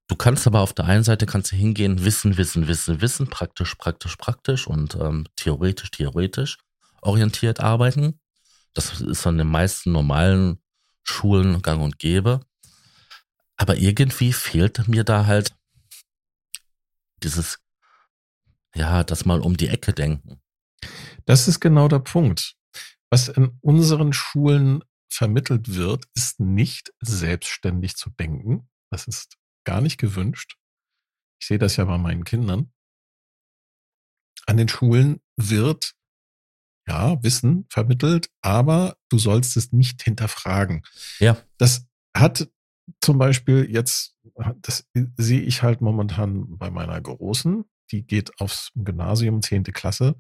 Du kannst aber auf der einen Seite kannst du hingehen, wissen, wissen, wissen, wissen, praktisch, praktisch, praktisch und ähm, theoretisch, theoretisch orientiert arbeiten. Das ist an den meisten normalen Schulen gang und gäbe. Aber irgendwie fehlt mir da halt dieses, ja, das mal um die Ecke denken. Das ist genau der Punkt. Was in unseren Schulen vermittelt wird, ist nicht selbstständig zu denken. Das ist gar nicht gewünscht. Ich sehe das ja bei meinen Kindern. An den Schulen wird ja Wissen vermittelt, aber du sollst es nicht hinterfragen. Ja. Das hat zum Beispiel jetzt, das sehe ich halt momentan bei meiner Großen, die geht aufs Gymnasium, zehnte Klasse.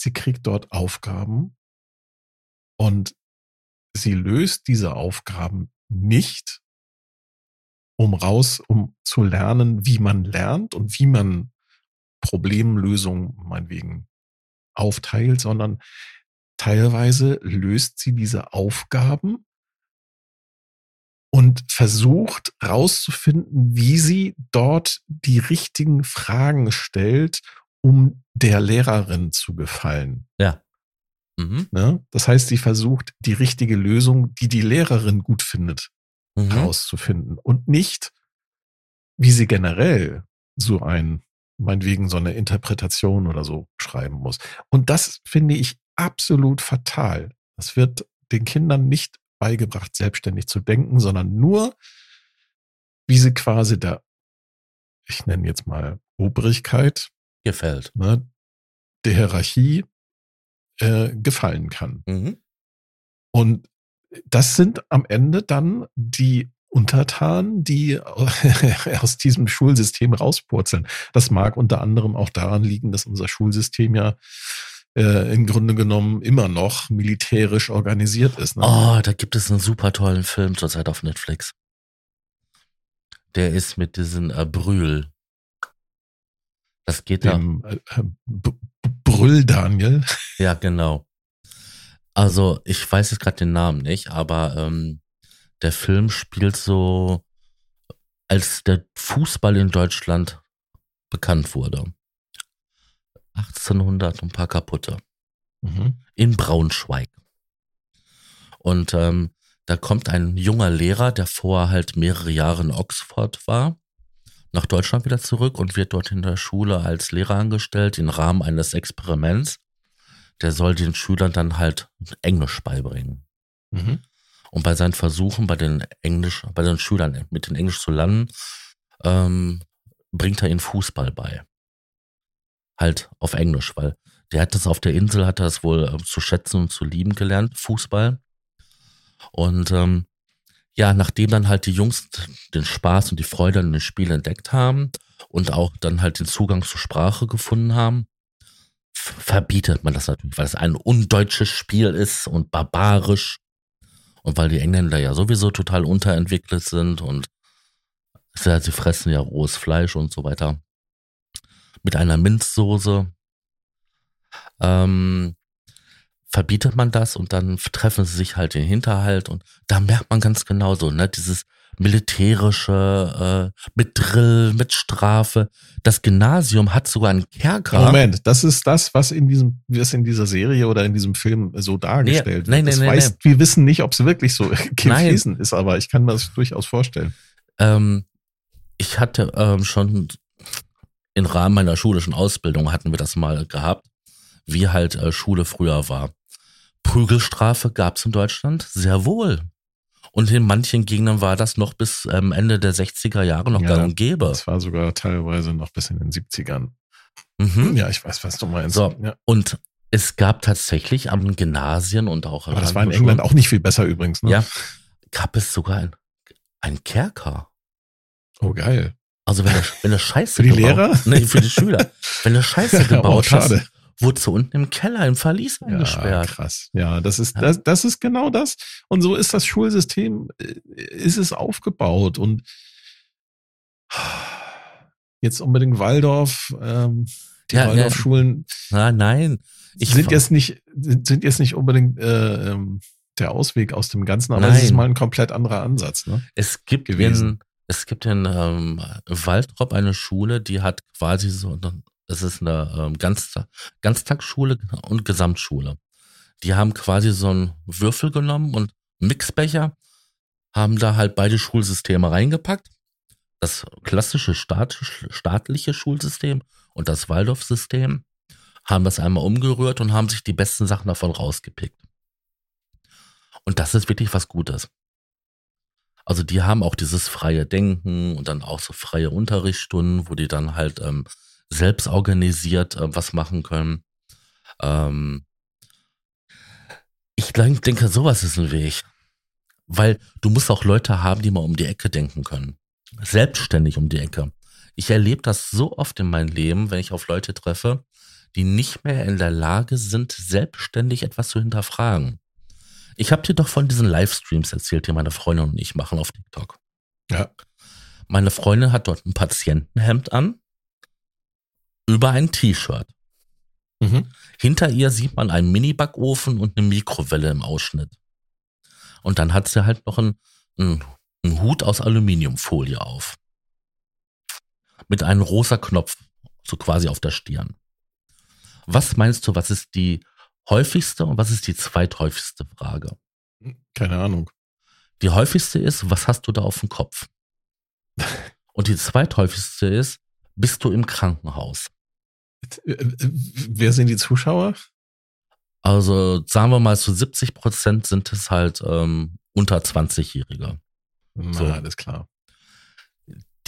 Sie kriegt dort Aufgaben und sie löst diese Aufgaben nicht, um raus, um zu lernen, wie man lernt und wie man Problemlösungen meinetwegen aufteilt, sondern teilweise löst sie diese Aufgaben und versucht rauszufinden, wie sie dort die richtigen Fragen stellt, um der Lehrerin zu gefallen. Mhm. Ne? Das heißt, sie versucht die richtige Lösung, die die Lehrerin gut findet, Mhm. herauszufinden und nicht, wie sie generell so ein, meinetwegen so eine Interpretation oder so schreiben muss. Und das finde ich absolut fatal. Das wird den Kindern nicht beigebracht, selbstständig zu denken, sondern nur, wie sie quasi der, ich nenne jetzt mal Obrigkeit, Gefällt. ne, der Hierarchie äh, gefallen kann. Mhm. Und das sind am Ende dann die Untertanen, die aus diesem Schulsystem rauspurzeln. Das mag unter anderem auch daran liegen, dass unser Schulsystem ja äh, im Grunde genommen immer noch militärisch organisiert ist. Ne? Oh, da gibt es einen super tollen Film zurzeit auf Netflix. Der ist mit diesen äh, Brühl. Das geht da. Dem äh, äh, B- Brüll Daniel. Ja, genau. Also, ich weiß jetzt gerade den Namen nicht, aber ähm, der Film spielt so, als der Fußball in Deutschland bekannt wurde. 1800 und ein paar kaputte. Mhm. in Braunschweig. Und ähm, da kommt ein junger Lehrer, der vorher halt mehrere Jahre in Oxford war, nach Deutschland wieder zurück und wird dort in der Schule als Lehrer angestellt im Rahmen eines Experiments. Der soll den Schülern dann halt Englisch beibringen. Mhm. Und bei seinen Versuchen, bei den Englisch, bei den Schülern mit den Englisch zu lernen, ähm, bringt er ihnen Fußball bei. Halt auf Englisch, weil der hat das auf der Insel, hat er das wohl äh, zu schätzen und zu lieben gelernt, Fußball. Und ähm, ja, nachdem dann halt die Jungs den Spaß und die Freude an dem Spiel entdeckt haben und auch dann halt den Zugang zur Sprache gefunden haben, verbietet man das natürlich, weil es ein undeutsches Spiel ist und barbarisch und weil die Engländer ja sowieso total unterentwickelt sind und sie fressen ja rohes Fleisch und so weiter. Mit einer Minzsoße ähm, verbietet man das und dann treffen sie sich halt in den Hinterhalt und da merkt man ganz genau so, ne, dieses militärische, äh, mit Drill, mit Strafe. Das Gymnasium hat sogar einen Kerker. Moment, das ist das, was in diesem, was in dieser Serie oder in diesem Film so dargestellt nee, wird. Nee, das nee, weiß, nee. Wir wissen nicht, ob es wirklich so gewesen ist, aber ich kann mir das durchaus vorstellen. Ähm, ich hatte ähm, schon im Rahmen meiner schulischen Ausbildung hatten wir das mal gehabt, wie halt äh, Schule früher war. Prügelstrafe gab es in Deutschland sehr wohl. Und in manchen Gegenden war das noch bis ähm, Ende der 60er Jahre noch Ja, gang und gäbe. Das war sogar teilweise noch bis in den 70ern. Mhm. Ja, ich weiß, was du meinst. So. Ja. Und es gab tatsächlich am Gymnasien und auch Aber das war in England auch nicht viel besser übrigens. Ne? Ja, gab es sogar ein, ein Kerker. Oh, geil. Also wenn du, wenn du Scheiße Für die gebaut, Lehrer? Nee, für die Schüler. Wenn du Scheiße oh, gebaut hast, wurdest du unten im Keller im Verlies Ja, eingesperrt. krass. Ja, das ist, Ja. das, das ist genau das. Und so ist das Schulsystem, äh, ist es aufgebaut. Und jetzt unbedingt Waldorf, ähm, die Ja, ja. Waldorfschulen Na, nein. Ich sind jetzt nicht, sind jetzt nicht unbedingt äh, ähm, der Ausweg aus dem Ganzen, aber es Nein. ist mal ein komplett anderer Ansatz. Ne? es gibt gewesen. in, es gibt in ähm, Waldrop eine Schule, die hat quasi so, es ist eine ähm, Ganztag, Ganztagsschule und Gesamtschule. Die haben quasi so einen Würfel genommen und Mixbecher, haben da halt beide Schulsysteme reingepackt. Das klassische Staat, staatliche Schulsystem und das Waldorf-System haben das einmal umgerührt und haben sich die besten Sachen davon rausgepickt. Und das ist wirklich was Gutes. Also die haben auch dieses freie Denken und dann auch so freie Unterrichtsstunden, wo die dann halt ähm, selbst organisiert äh, was machen können. Ähm, ich denk- denke, sowas ist ein Weg. Weil du musst auch Leute haben, die mal um die Ecke denken können. Selbstständig um die Ecke. Ich erlebe das so oft in meinem Leben, wenn ich auf Leute treffe, die nicht mehr in der Lage sind, selbstständig etwas zu hinterfragen. Ich habe dir doch von diesen Livestreams erzählt, die meine Freundin und ich machen auf TikTok. Ja. Meine Freundin hat dort ein Patientenhemd an, über ein T-Shirt. Mhm. Hinter ihr sieht man einen Mini-Backofen und eine Mikrowelle im Ausschnitt. Und dann hat sie halt noch einen, einen, einen Hut aus Aluminiumfolie auf. Mit einem rosa Knopf, so quasi auf der Stirn. Was meinst du, was ist die häufigste und was ist die zweithäufigste Frage? Keine Ahnung. Die häufigste ist, was hast du da auf dem Kopf? Und die zweithäufigste ist, bist du im Krankenhaus? Wer sind die Zuschauer? Also sagen wir mal, zu 70 Prozent sind es halt ähm, unter 20-Jährige. Na, So. alles klar.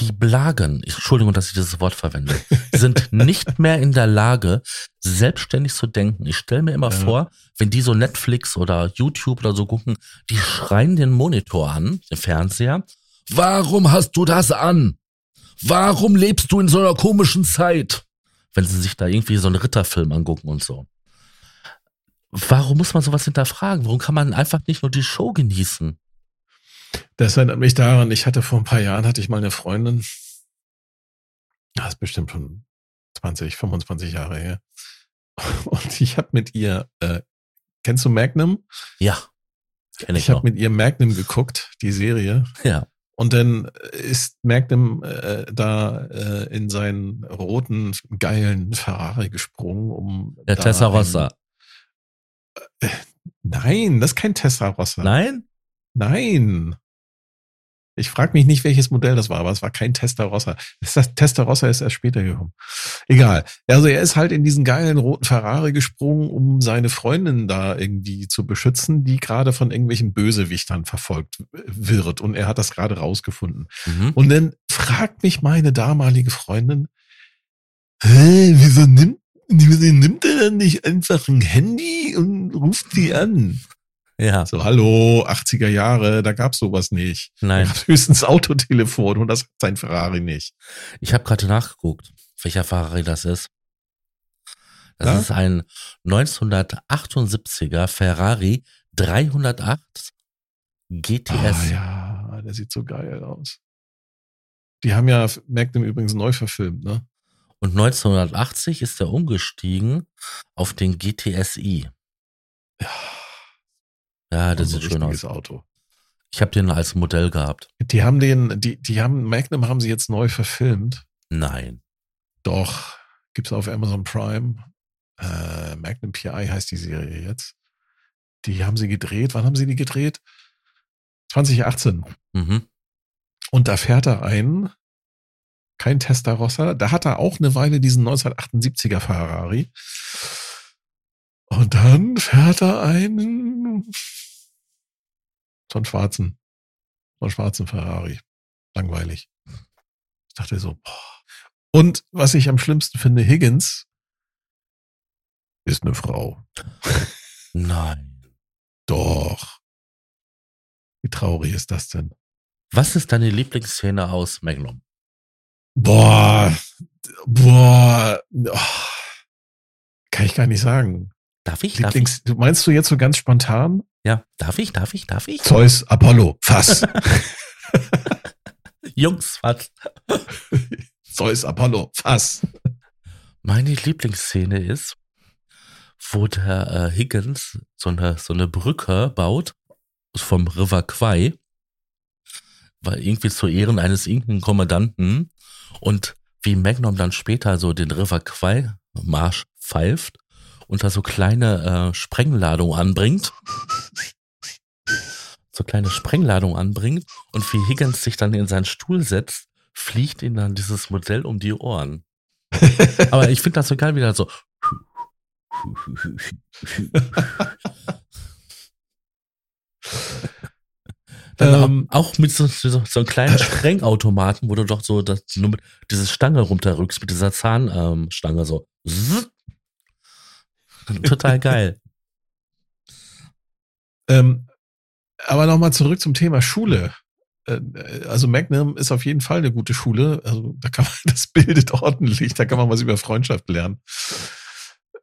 Die Blagen, Entschuldigung, dass ich dieses Wort verwende, sind nicht mehr in der Lage, selbstständig zu denken. Ich stelle mir immer Ja. vor, wenn die so Netflix oder YouTube oder so gucken, die schreien den Monitor an, den Fernseher. Warum hast du das an? Warum lebst du in so einer komischen Zeit? Wenn sie sich da irgendwie so einen Ritterfilm angucken und so. Warum muss man sowas hinterfragen? Warum kann man einfach nicht nur die Show genießen? Das erinnert mich daran, ich hatte vor ein paar Jahren, hatte ich mal eine Freundin, das ist bestimmt schon 20, 25 Jahre her. Und ich habe mit ihr, äh, kennst du Magnum? Ja, kenne ich, Ich habe mit ihr Magnum geguckt, die Serie. Ja, Und dann ist Magnum äh, da äh, in seinen roten, geilen Ferrari gesprungen, um. der Tessarossa. Ein, nein, das ist kein Testarossa. Nein? Nein. Ich frage mich nicht, welches Modell das war, aber es war kein Testarossa. Das Testarossa ist erst später gekommen. Egal. Also er ist halt in diesen geilen roten Ferrari gesprungen, um seine Freundin da irgendwie zu beschützen, die gerade von irgendwelchen Bösewichtern verfolgt wird. Und er hat das gerade rausgefunden. Mhm. Und dann fragt mich meine damalige Freundin, Hä, wieso nimmt, wieso nimmt er dann nicht einfach ein Handy und ruft die an? Ja. So, hallo, 80er Jahre, da gab's sowas nicht. Nein. höchstens Autotelefon und das hat sein Ferrari nicht. Ich habe gerade nachgeguckt, welcher Ferrari das ist. Das ja? ist ein 1978er Ferrari 308 GTS. Ah, ja, der sieht so geil aus. Die haben ja Magnum übrigens neu verfilmt, ne? Und 1980 ist er umgestiegen auf den GTSI. Ja. Ja, das sieht schön aus. Auto. Ich habe den als Modell gehabt. Die haben den, die, die haben, Magnum haben sie jetzt neu verfilmt. Nein. Doch, gibt's auf Amazon Prime. Äh, Magnum PI heißt die Serie jetzt. Die haben sie gedreht. Wann haben sie die gedreht? 2018. Mhm. Und da fährt er ein, kein Testarossa, da hat er auch eine Weile diesen 1978er Ferrari. Und dann fährt er einen so einen schwarzen, so einen schwarzen Ferrari. Langweilig. Ich dachte so, boah. Und was ich am schlimmsten finde, Higgins ist eine Frau. Nein. Doch. Wie traurig ist das denn? Was ist deine Lieblingsszene aus Magnum? Boah, boah, oh, kann ich gar nicht sagen. Darf ich? Lieblings, darf ich? Meinst du jetzt so ganz spontan? Ja, darf ich, darf ich, darf ich? Zeus, Apollo, Fass. Jungs, was? Zeus, Apollo, Fass. Meine Lieblingsszene ist, wo der äh, Higgins so eine, so eine Brücke baut vom River Kwai, weil irgendwie zu Ehren eines irgendeinen Kommandanten und wie Magnum dann später so den River Kwai Marsch pfeift und da so kleine äh, Sprengladung anbringt. So kleine Sprengladung anbringt und wie Higgins sich dann in seinen Stuhl setzt, fliegt ihm dann dieses Modell um die Ohren. Aber ich finde das so geil, wie er so. Dann ähm, auch mit so, so, so einem kleinen Sprengautomaten, wo du doch so das, nur mit diese Stange runterrückst, mit dieser Zahnstange ähm, so. Total geil. ähm, aber nochmal zurück zum Thema Schule. Äh, also Magnum ist auf jeden Fall eine gute Schule. Also da kann man, das bildet ordentlich, da kann man was über Freundschaft lernen.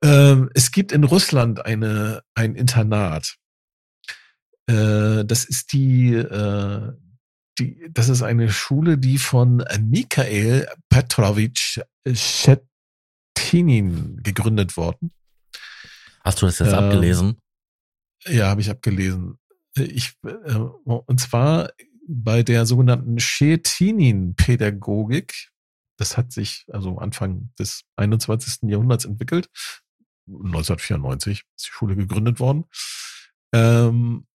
Ähm, es gibt in Russland eine, ein Internat. Äh, das ist die, äh, die, das ist eine Schule, die von Mikhail Petrovich Schettinin gegründet worden. Hast du das jetzt ähm, abgelesen? Ja, habe ich abgelesen. Ich, äh, und zwar bei der sogenannten Chetinin-Pädagogik. Das hat sich also Anfang des 21. Jahrhunderts entwickelt. 1994 ist die Schule gegründet worden. Ähm,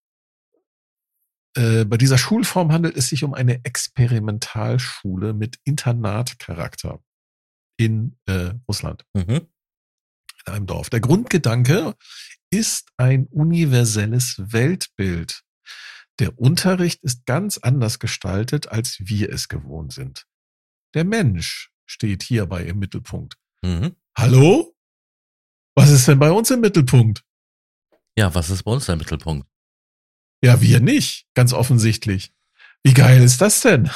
äh, bei dieser Schulform handelt es sich um eine Experimentalschule mit Internatcharakter in äh, Russland. Mhm in einem Dorf. Der Grundgedanke ist ein universelles Weltbild. Der Unterricht ist ganz anders gestaltet, als wir es gewohnt sind. Der Mensch steht hierbei im Mittelpunkt. Mhm. Hallo? Was ist denn bei uns im Mittelpunkt? Ja, was ist bei uns der Mittelpunkt? Ja, wir nicht, ganz offensichtlich. Wie geil ist das denn?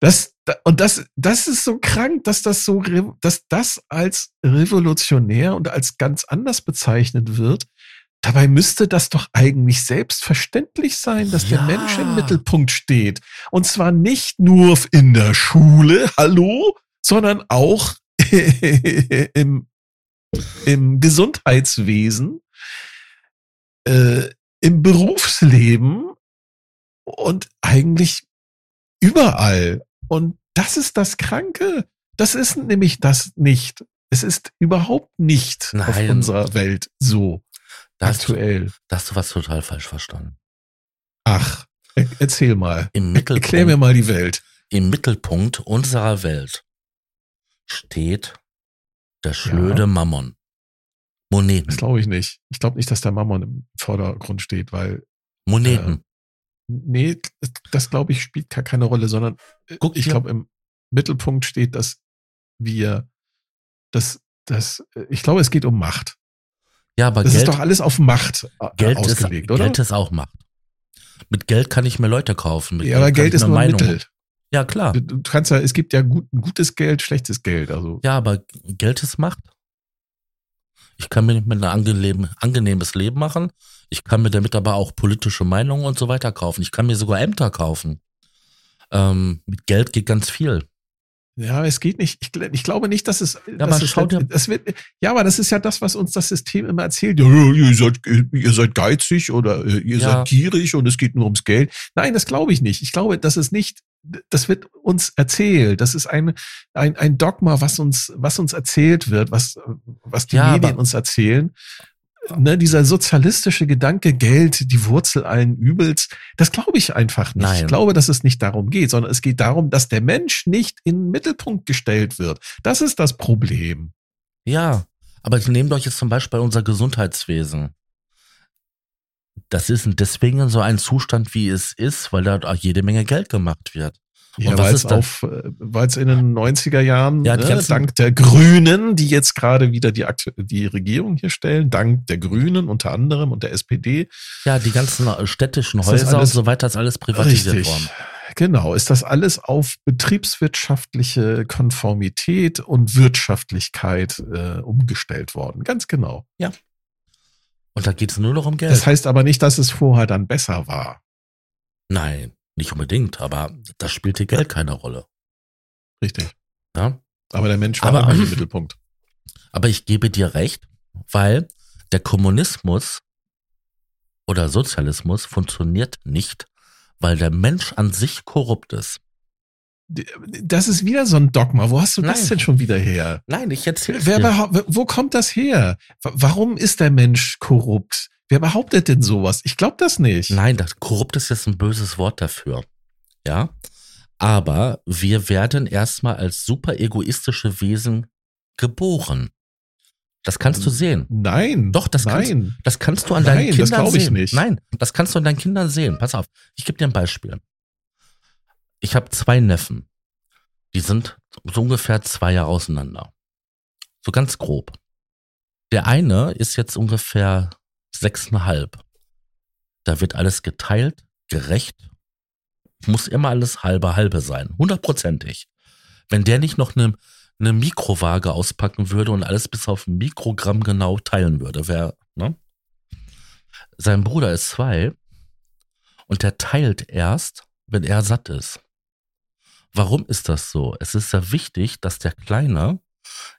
Das, und das, das ist so krank, dass das so, dass das als revolutionär und als ganz anders bezeichnet wird. Dabei müsste das doch eigentlich selbstverständlich sein, dass ja. der Mensch im Mittelpunkt steht. Und zwar nicht nur in der Schule, hallo, sondern auch im, im Gesundheitswesen, äh, im Berufsleben und eigentlich überall. Und das ist das Kranke. Das ist nämlich das nicht. Es ist überhaupt nicht Nein. auf unserer Welt so da aktuell. Hast du, da hast du was total falsch verstanden. Ach. Er, erzähl mal. Im Mittelpunkt, Erklär mir mal die Welt. Im Mittelpunkt unserer Welt steht der schlöde Ja. Mammon. Das Moneten. glaube ich nicht. Ich glaube nicht, dass der Mammon im Vordergrund steht, weil, Moneten. Nee, das, glaube ich spielt gar keine Rolle, sondern äh, Guck ich glaube im Mittelpunkt steht, dass wir, das, das, äh, ich glaube, es geht um Macht. ja, aber Das Geld, ist doch alles auf Macht äh, Geld, ausgelegt, ist, oder? Geld ist auch Macht. Mit Geld kann ich mir Leute kaufen. Mit ja, aber kann Geld ist nur ein Meinungen- Mittel. Ja, klar. Du, du kannst ja, es gibt ja gut, gutes Geld, schlechtes Geld. Also Ja, aber Geld ist Macht. Ich kann mir mit ein angenehm, angenehmes Leben machen. Ich kann mir damit aber auch politische Meinungen und so weiter kaufen. Ich kann mir sogar Ämter kaufen. Ähm, mit Geld geht ganz viel. Ja, es geht nicht. Ich, ich glaube nicht, dass es. aber dass es schau dir- das wird, ja, aber das ist ja das, was uns das System immer erzählt. Ja, ja, ihr, seid, ihr seid geizig oder äh, ihr Ja. seid gierig und es geht nur ums Geld. Nein, das glaube ich nicht. Ich glaube, das ist nicht. Das wird uns erzählt. Das ist ein, ein, ein Dogma, was uns, was uns erzählt wird, was, was die Ja, Medien uns erzählen. Ne, dieser sozialistische Gedanke, Geld, die Wurzel allen Übels, das glaube ich einfach nicht. Nein. Ich glaube, dass es nicht darum geht, sondern es geht darum, dass der Mensch nicht in den Mittelpunkt gestellt wird. Das ist das Problem. Ja, aber nehmt euch jetzt zum Beispiel unser Gesundheitswesen. Das ist deswegen so ein Zustand, wie es ist, weil da auch jede Menge Geld gemacht wird. Ja, Und weil es auf, äh, weil es in den 90er Jahren, Ja, ne, dank der Grünen, die jetzt gerade wieder die, die Regierung hier stellen, dank der Grünen unter anderem und der SPD, Ja, die ganzen städtischen Häuser und alles- so weiter ist alles privatisiert Richtig. worden. Genau, ist das alles auf betriebswirtschaftliche Konformität und Wirtschaftlichkeit äh, umgestellt worden. Ganz genau. Und da geht es nur noch um Geld. Das heißt aber nicht, dass es vorher dann besser war. Nein, nicht unbedingt, aber da spielte Geld keine Rolle. Richtig. Ja? Aber der Mensch war Aber- immer im Mittelpunkt. Aber ich gebe dir recht, weil der Kommunismus oder Sozialismus funktioniert nicht, weil der Mensch an sich korrupt ist. Das ist wieder so ein Dogma. Wo hast du das Nein. denn schon wieder her? Nein, ich erzähle Wer dir. wo kommt das her? Warum ist der Mensch korrupt? Wer behauptet denn sowas? Ich glaube das nicht. Nein, das korrupt ist jetzt ein böses Wort dafür. Ja. Aber wir werden erstmal als super egoistische Wesen geboren. Das kannst du sehen. Nein. Doch, das kannst- Nein. Das kannst du an Nein, deinen das Kindern ich sehen. nicht. Nein, das kannst du an deinen Kindern sehen. Pass auf, ich gebe dir ein Beispiel. Ich habe zwei Neffen. Die sind so ungefähr zwei Jahre auseinander. So ganz grob. Der eine ist jetzt ungefähr sechseinhalb. Da wird alles geteilt, gerecht. Muss immer alles halbe halbe sein. Hundertprozentig. Wenn der nicht noch eine, eine Mikrowaage auspacken würde und alles bis auf ein Mikrogramm genau teilen würde, wäre, ne? Sein Bruder ist zwei und der teilt erst, wenn er satt ist. Warum ist das so? Es ist ja wichtig, dass der Kleine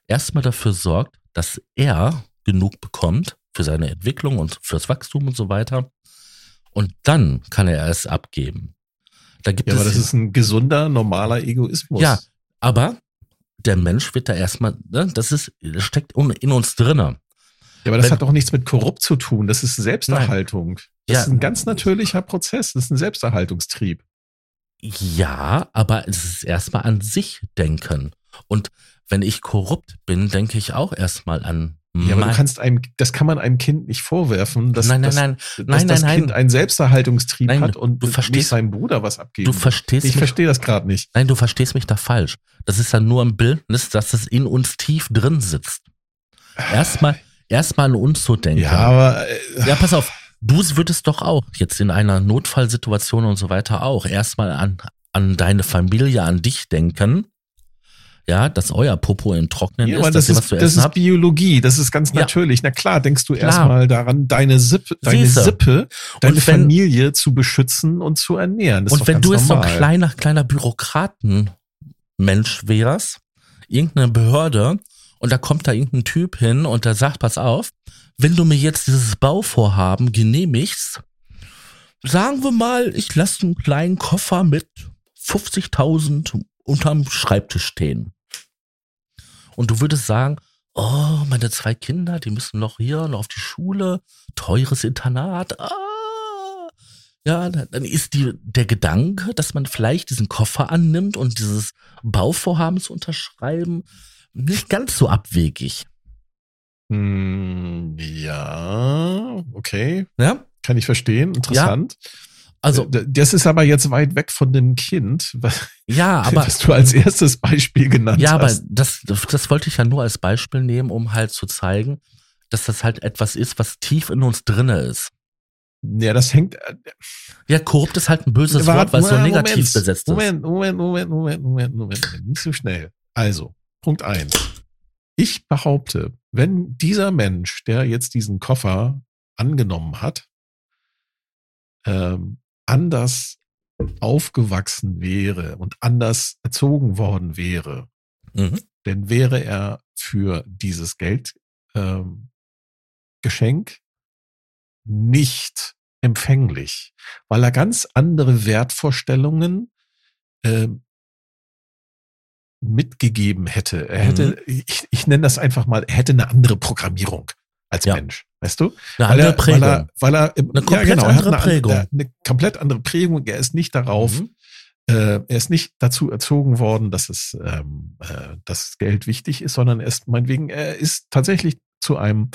erstmal dafür sorgt, dass er genug bekommt für seine Entwicklung und fürs Wachstum und so weiter. Und dann kann er es abgeben. Da gibt Ja, es aber das ist ein gesunder, normaler Egoismus. ja, aber der Mensch wird da erstmal, ne, das ist, das steckt in uns drinne. Ja, aber das Wenn- hat doch nichts mit korrupt zu tun. Das ist Selbsterhaltung. Das Ja. ist ein ganz natürlicher Prozess. Das ist ein Selbsterhaltungstrieb. Ja, aber es ist erstmal an sich denken. Und wenn ich korrupt bin, denke ich auch erstmal an Ja, aber du kannst einem, das kann man einem Kind nicht vorwerfen, dass, nein, nein, dass, nein, dass nein, das nein, Kind nein. einen Selbsterhaltungstrieb Nein, hat und du nicht verstehst- seinem Bruder was abgeben. Du verstehst ich mich, verstehe das gerade nicht. nein, du verstehst mich da falsch. Das ist ja nur ein Bildnis, dass es in uns tief drin sitzt. Erstmal, erstmal an uns zu denken. Ja, aber äh, Ja, pass auf. Du würdest doch auch jetzt in einer Notfallsituation und so weiter auch erstmal an, an deine Familie, an dich denken. Ja, dass euer Popo im Trocknen ja, ist, aber dass das ihr was ist, zu das essen ist habt. Biologie, das ist ganz Ja. natürlich. Na klar, denkst du erstmal daran, deine Sippe, deine Siehste. Sippe, deine Und wenn- Familie zu beschützen und zu ernähren. Das ist Und wenn du jetzt so ein kleiner, kleiner Bürokratenmensch wärst, irgendeine Behörde, und da kommt da irgendein Typ hin und der sagt, pass auf, wenn du mir jetzt dieses Bauvorhaben genehmigst, sagen wir mal, ich lasse einen kleinen Koffer mit 50.000 unterm Schreibtisch stehen. Und du würdest sagen, oh, meine zwei Kinder, die müssen noch hier noch auf die Schule, teures Internat, ah, Ja, dann ist die, der Gedanke, dass man vielleicht diesen Koffer annimmt und dieses Bauvorhaben zu unterschreiben, nicht ganz so abwegig. Hm, ja, okay. Ja? Kann ich verstehen. Interessant. Ja. Also, das ist aber jetzt weit weg von dem Kind, ja, aber, das du als erstes Beispiel genannt ja, hast. Ja, aber das, das wollte ich ja nur als Beispiel nehmen, um halt zu zeigen, dass das halt etwas ist, was tief in uns drinne ist. Ja, das hängt. Äh, ja, korrupt ist halt ein böses Wort, weil es so negativ Moment, besetzt ist. Moment, Moment, Moment, Moment, Moment, Moment, nicht so schnell. Also, Punkt eins. Ich behaupte, wenn dieser Mensch, der jetzt diesen Koffer angenommen hat, ähm, anders aufgewachsen wäre und anders erzogen worden wäre, mhm. dann wäre er für dieses Geldgeschenk ähm, nicht empfänglich, weil er ganz andere Wertvorstellungen äh, mitgegeben hätte. Er hätte, mhm. ich, ich nenne das einfach mal, er hätte eine andere Programmierung als ja. Mensch, weißt du? Eine andere Prägung. Weil er, weil er, eine komplett ja, genau, andere eine, Prägung. Eine, eine, komplett andere Prägung. Er ist nicht darauf, mhm. äh, er ist nicht dazu erzogen worden, dass es, ähm, äh, dass Geld wichtig ist, sondern er ist, meinetwegen, er ist tatsächlich zu einem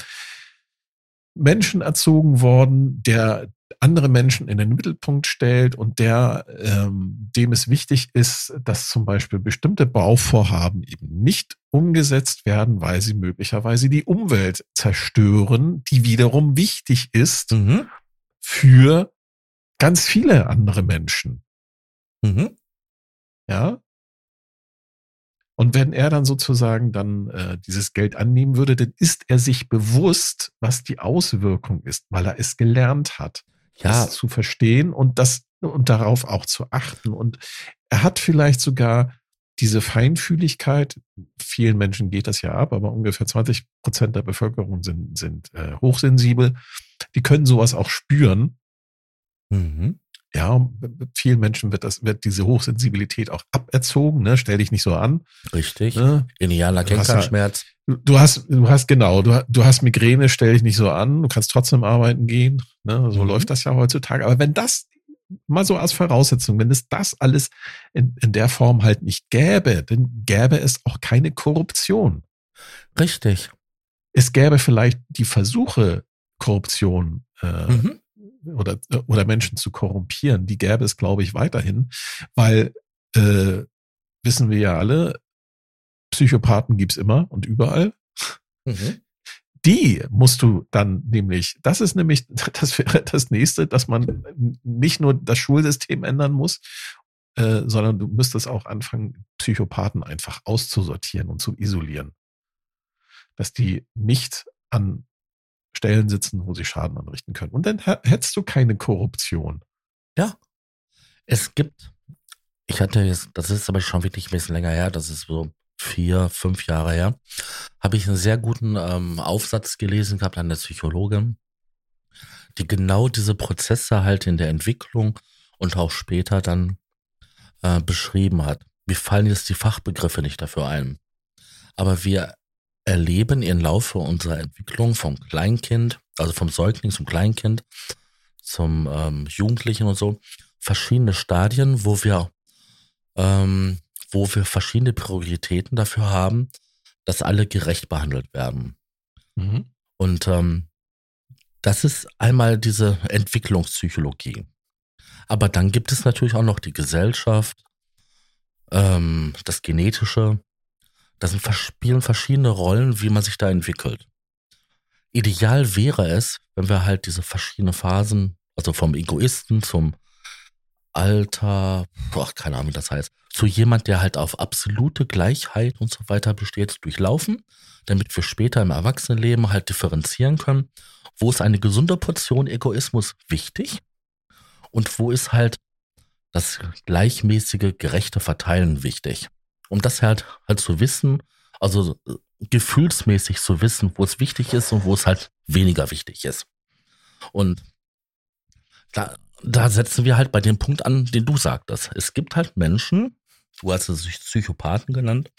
Menschen erzogen worden, der andere Menschen in den Mittelpunkt stellt und der, ähm, dem es wichtig ist, dass zum Beispiel bestimmte Bauvorhaben eben nicht umgesetzt werden, weil sie möglicherweise die Umwelt zerstören, die wiederum wichtig ist mhm. für ganz viele andere Menschen. Mhm. Ja. Und wenn er dann sozusagen dann äh, dieses Geld annehmen würde, dann ist er sich bewusst, was die Auswirkung ist, weil er es gelernt hat ja. zu verstehen und das und darauf auch zu achten. Und er hat vielleicht sogar diese Feinfühligkeit, vielen Menschen geht das ja ab, aber ungefähr 20 Prozent der Bevölkerung sind, sind äh, hochsensibel. Die können sowas auch spüren. Mhm. Ja, vielen Menschen wird das, wird diese Hochsensibilität auch aberzogen, ne? Stell dich nicht so an. Richtig. Ne? Indianer kennt keinen Schmerz. Du hast, du hast genau, du, du hast Migräne, stell dich nicht so an, du kannst trotzdem arbeiten gehen. Ne? So mhm. läuft das ja heutzutage. Aber wenn das mal so als Voraussetzung, wenn es das alles in, in der Form halt nicht gäbe, dann gäbe es auch keine Korruption. Richtig. Es gäbe vielleicht die Versuche, Korruption äh, mhm oder, oder Menschen zu korrumpieren, die gäbe es, glaube ich, weiterhin, weil äh, wissen wir ja alle, Psychopathen gibt's immer und überall. Mhm. Die musst du dann nämlich, das ist nämlich, das wäre das nächste, dass man nicht nur das Schulsystem ändern muss, äh, sondern du müsstest auch anfangen, Psychopathen einfach auszusortieren und zu isolieren. Dass die nicht an Stellen sitzen, wo sie Schaden anrichten können. Und dann hättest du keine Korruption. Ja. Es gibt, ich hatte jetzt, das ist aber schon wirklich ein bisschen länger her, das ist so vier, fünf Jahre her, habe ich einen sehr guten ähm, Aufsatz gelesen gehabt an der Psychologin, die genau diese Prozesse halt in der Entwicklung und auch später dann äh, beschrieben hat. Mir fallen jetzt die Fachbegriffe nicht dafür ein. Aber wir erleben im Laufe unserer Entwicklung vom Kleinkind, also vom Säugling zum Kleinkind, zum ähm, Jugendlichen und so, verschiedene Stadien, wo wir, ähm, wo wir verschiedene Prioritäten dafür haben, dass alle gerecht behandelt werden. Mhm. Und ähm, das ist einmal diese Entwicklungspsychologie. Aber dann gibt es natürlich auch noch die Gesellschaft, ähm, das Genetische, das sind, spielen verschiedene Rollen, wie man sich da entwickelt. Ideal wäre es, wenn wir halt diese verschiedenen Phasen, also vom Egoisten zum Alter, boah, keine Ahnung, wie das heißt, zu jemand, der halt auf absolute Gleichheit und so weiter besteht, durchlaufen, damit wir später im Erwachsenenleben halt differenzieren können, wo ist eine gesunde Portion Egoismus wichtig? Und wo ist halt das gleichmäßige, gerechte Verteilen wichtig um das halt halt zu wissen, also äh, gefühlsmäßig zu wissen, wo es wichtig ist und wo es halt weniger wichtig ist. Und da, da setzen wir halt bei dem Punkt an, den du sagtest. Es gibt halt Menschen, du hast es Psychopathen genannt,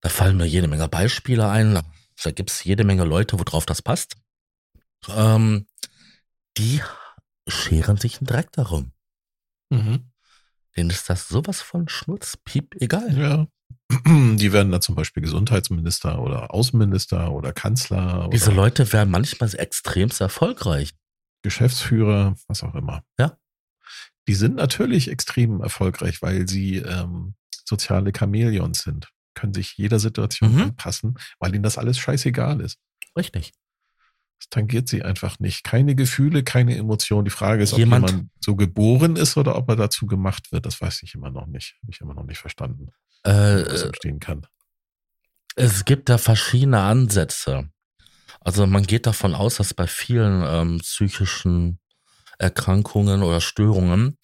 da fallen mir jede Menge Beispiele ein, da gibt es jede Menge Leute, worauf das passt, ähm, die scheren sich einen Dreck darum. Denen ist das sowas von Schnutz, Piep, egal. Ja. Die werden dann zum Beispiel Gesundheitsminister oder Außenminister oder Kanzler oder Diese Leute werden manchmal extremst erfolgreich. Geschäftsführer, was auch immer. Ja. Die sind natürlich extrem erfolgreich, weil sie ähm, soziale Chamäleons sind. Können sich jeder Situation Mhm. anpassen, weil ihnen das alles scheißegal ist. Richtig. Das tangiert sie einfach nicht. Keine Gefühle, keine Emotionen. Die Frage ist, ob Jemand- jemand so geboren ist oder ob er dazu gemacht wird. Das weiß ich immer noch nicht. Habe ich immer noch nicht verstanden, Äh, was entstehen kann. Es gibt da verschiedene Ansätze. Also man geht davon aus, dass bei vielen ähm, psychischen Erkrankungen oder Störungen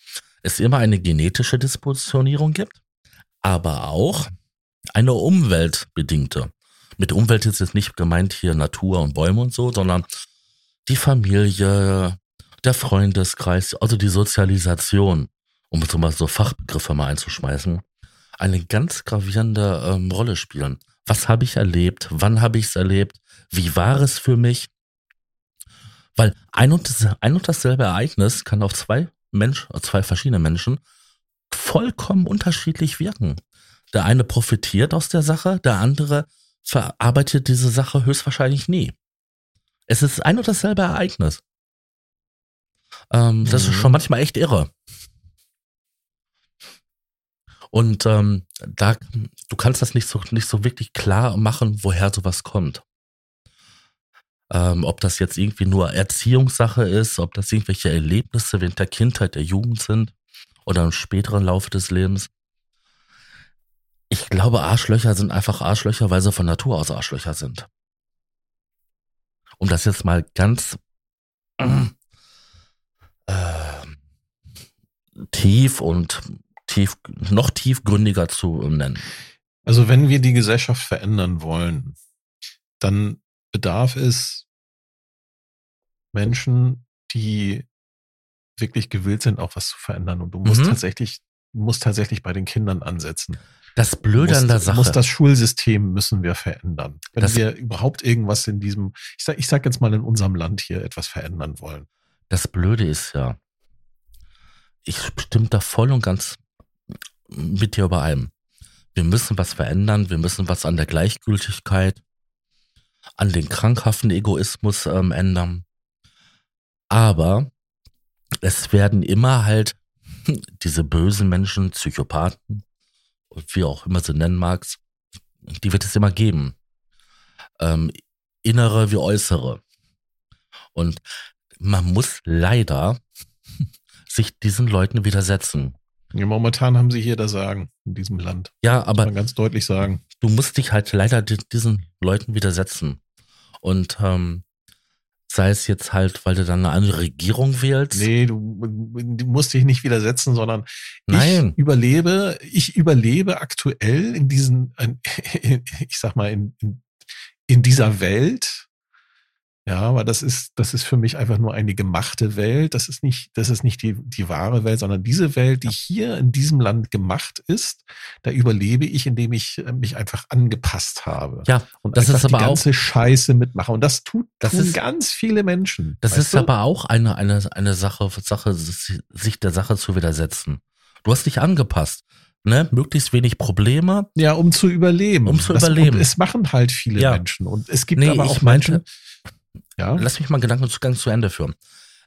es immer eine genetische Dispositionierung gibt, aber auch eine umweltbedingte. Mit Umwelt ist jetzt nicht gemeint hier Natur und Bäume und so, sondern die Familie, der Freundeskreis, also die Sozialisation, um so mal so Fachbegriffe mal einzuschmeißen, eine ganz gravierende ähm, Rolle spielen. Was habe ich erlebt? Wann habe ich es erlebt? Wie war es für mich? Weil ein und, das, ein und dasselbe Ereignis kann auf zwei Mensch, auf zwei verschiedene Menschen vollkommen unterschiedlich wirken. Der eine profitiert aus der Sache, der andere verarbeitet diese Sache höchstwahrscheinlich nie. Es ist ein und dasselbe Ereignis. Ähm, Das ist Mhm. schon manchmal echt irre. Und ähm, da, du kannst das nicht so, nicht so wirklich klar machen, woher sowas kommt. Ähm, ob das jetzt irgendwie nur Erziehungssache ist, ob das irgendwelche Erlebnisse während der Kindheit, der Jugend sind oder im späteren Laufe des Lebens. Ich glaube, Arschlöcher sind einfach Arschlöcher, weil sie von Natur aus Arschlöcher sind. Um das jetzt mal ganz äh, tief und tief, noch tiefgründiger zu nennen. Also wenn wir die Gesellschaft verändern wollen, dann bedarf es Menschen, die wirklich gewillt sind, auch was zu verändern. Und du musst Mhm. tatsächlich, du musst tatsächlich bei den Kindern ansetzen. Das Blöde an der Sache. das Schulsystem müssen wir verändern. Wenn Das- wir überhaupt irgendwas in diesem, ich sag, ich sag jetzt mal in unserem Land hier etwas verändern wollen. Das Blöde ist ja, ich stimme da voll und ganz mit dir überein. Wir müssen was verändern, wir müssen was an der Gleichgültigkeit, an den krankhaften Egoismus ähm, ändern. Aber es werden immer halt diese bösen Menschen, Psychopathen, wie auch immer sie nennen magst, die wird es immer geben. Ähm, innere wie äußere. Und man muss leider sich diesen Leuten widersetzen. Ja, momentan haben sie hier das Sagen in diesem Land. Ja, Muss aber man ganz deutlich sagen. du musst dich halt leider di- diesen Leuten widersetzen. Und ähm, sei es jetzt halt, weil du dann eine andere Regierung wählst. Nee, du, du musst dich nicht widersetzen, sondern Nein. ich überlebe, ich überlebe aktuell in diesen, ich sag mal, in, in, in dieser Welt. Ja, aber das ist, das ist für mich einfach nur eine gemachte Welt. Das ist nicht, das ist nicht die, die wahre Welt, sondern diese Welt, die hier in diesem Land gemacht ist, da überlebe ich, indem ich äh, mich einfach angepasst habe. Ja, und das ist aber die auch- ganze Scheiße mitmache. Und das tut Das tun ist- ganz viele Menschen. das ist du? aber auch eine, eine, eine Sache, Sache, sich der Sache zu widersetzen. Du hast dich angepasst. Ne? Möglichst wenig Probleme. Ja, um zu überleben. Um zu das, überleben. Es machen halt viele Ja. Menschen. Und es gibt Nee, aber auch meinte- Menschen. Ja, Lass mich mal Gedankenzugang zu Ende führen.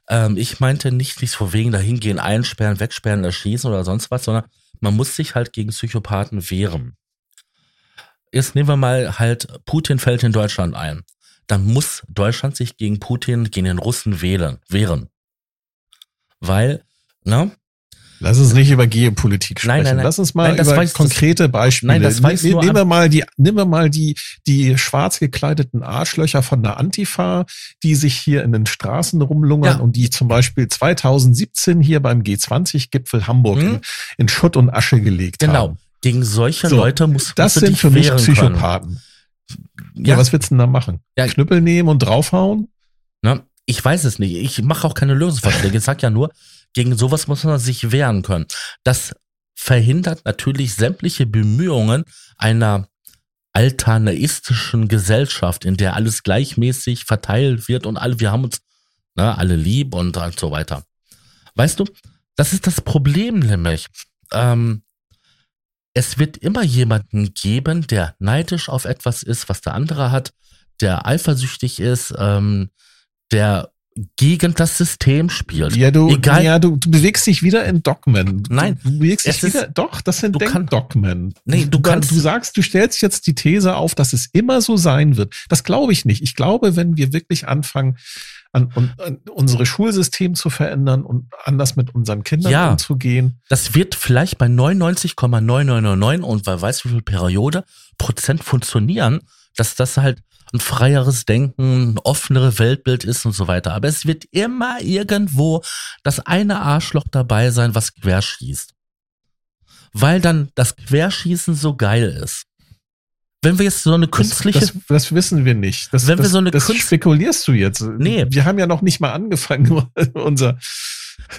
Ähm, ich meinte nicht, nicht vor wegen dahin gehen, einsperren, wegsperren, erschießen oder sonst was, sondern man muss sich halt gegen Psychopathen wehren. Jetzt nehmen wir mal halt, Putin fällt in Deutschland ein. Dann muss Deutschland sich gegen Putin, gegen den Russen wählen, wehren. Weil, ne? Lass uns nicht über Geopolitik sprechen. Nein, nein, nein. Lass uns mal Nein, das über weiß- das- konkrete Beispiele. Nein, das weiß Ne- nehmen wir mal die, nehmen wir mal die, die schwarz gekleideten Arschlöcher von der Antifa, die sich hier in den Straßen rumlungern Ja. und die zum Beispiel 2017 hier beim G20-Gipfel Hamburg Mhm. in, in Schutt und Asche gelegt Genau. haben. Gegen solche So, Leute muss Das sind für mich Psychopathen. Können. Ja, was willst du denn da machen? Ja. Knüppel nehmen und draufhauen? Ne? Ich weiß es nicht. Ich mache auch keine Lösungsvorschläge. Ich sag ja nur, gegen sowas muss man sich wehren können. Das verhindert natürlich sämtliche Bemühungen einer altanaistischen Gesellschaft, in der alles gleichmäßig verteilt wird und alle, wir haben uns ne, alle lieb und halt so weiter. Weißt du, das ist das Problem nämlich. Ähm, es wird immer jemanden geben, der neidisch auf etwas ist, was der andere hat, der eifersüchtig ist, ähm, der gegen das System spielt. Ja, du, Egal, ja, du, du bewegst dich wieder in Dogmen. Nein, du bewegst dich wieder. Ist, doch, das sind Denkdogmen. Nee, du, du kannst. Du sagst, du stellst jetzt die These auf, dass es immer so sein wird. Das glaube ich nicht. Ich glaube, wenn wir wirklich anfangen, an, an, an unsere Schulsystem zu verändern und anders mit unseren Kindern ja, umzugehen. Das wird vielleicht bei 99,9999 und wer weiß wie viel Periode Prozent funktionieren, dass das halt ein freieres Denken, ein offenere Weltbild ist und so weiter. Aber es wird immer irgendwo das eine Arschloch dabei sein, was querschießt. Weil dann das Querschießen so geil ist. Wenn wir jetzt so eine künstliche. Das, das, das wissen wir nicht. Das, wenn wir so eine das spekulierst du jetzt. Nee. Wir haben ja noch nicht mal angefangen, unser,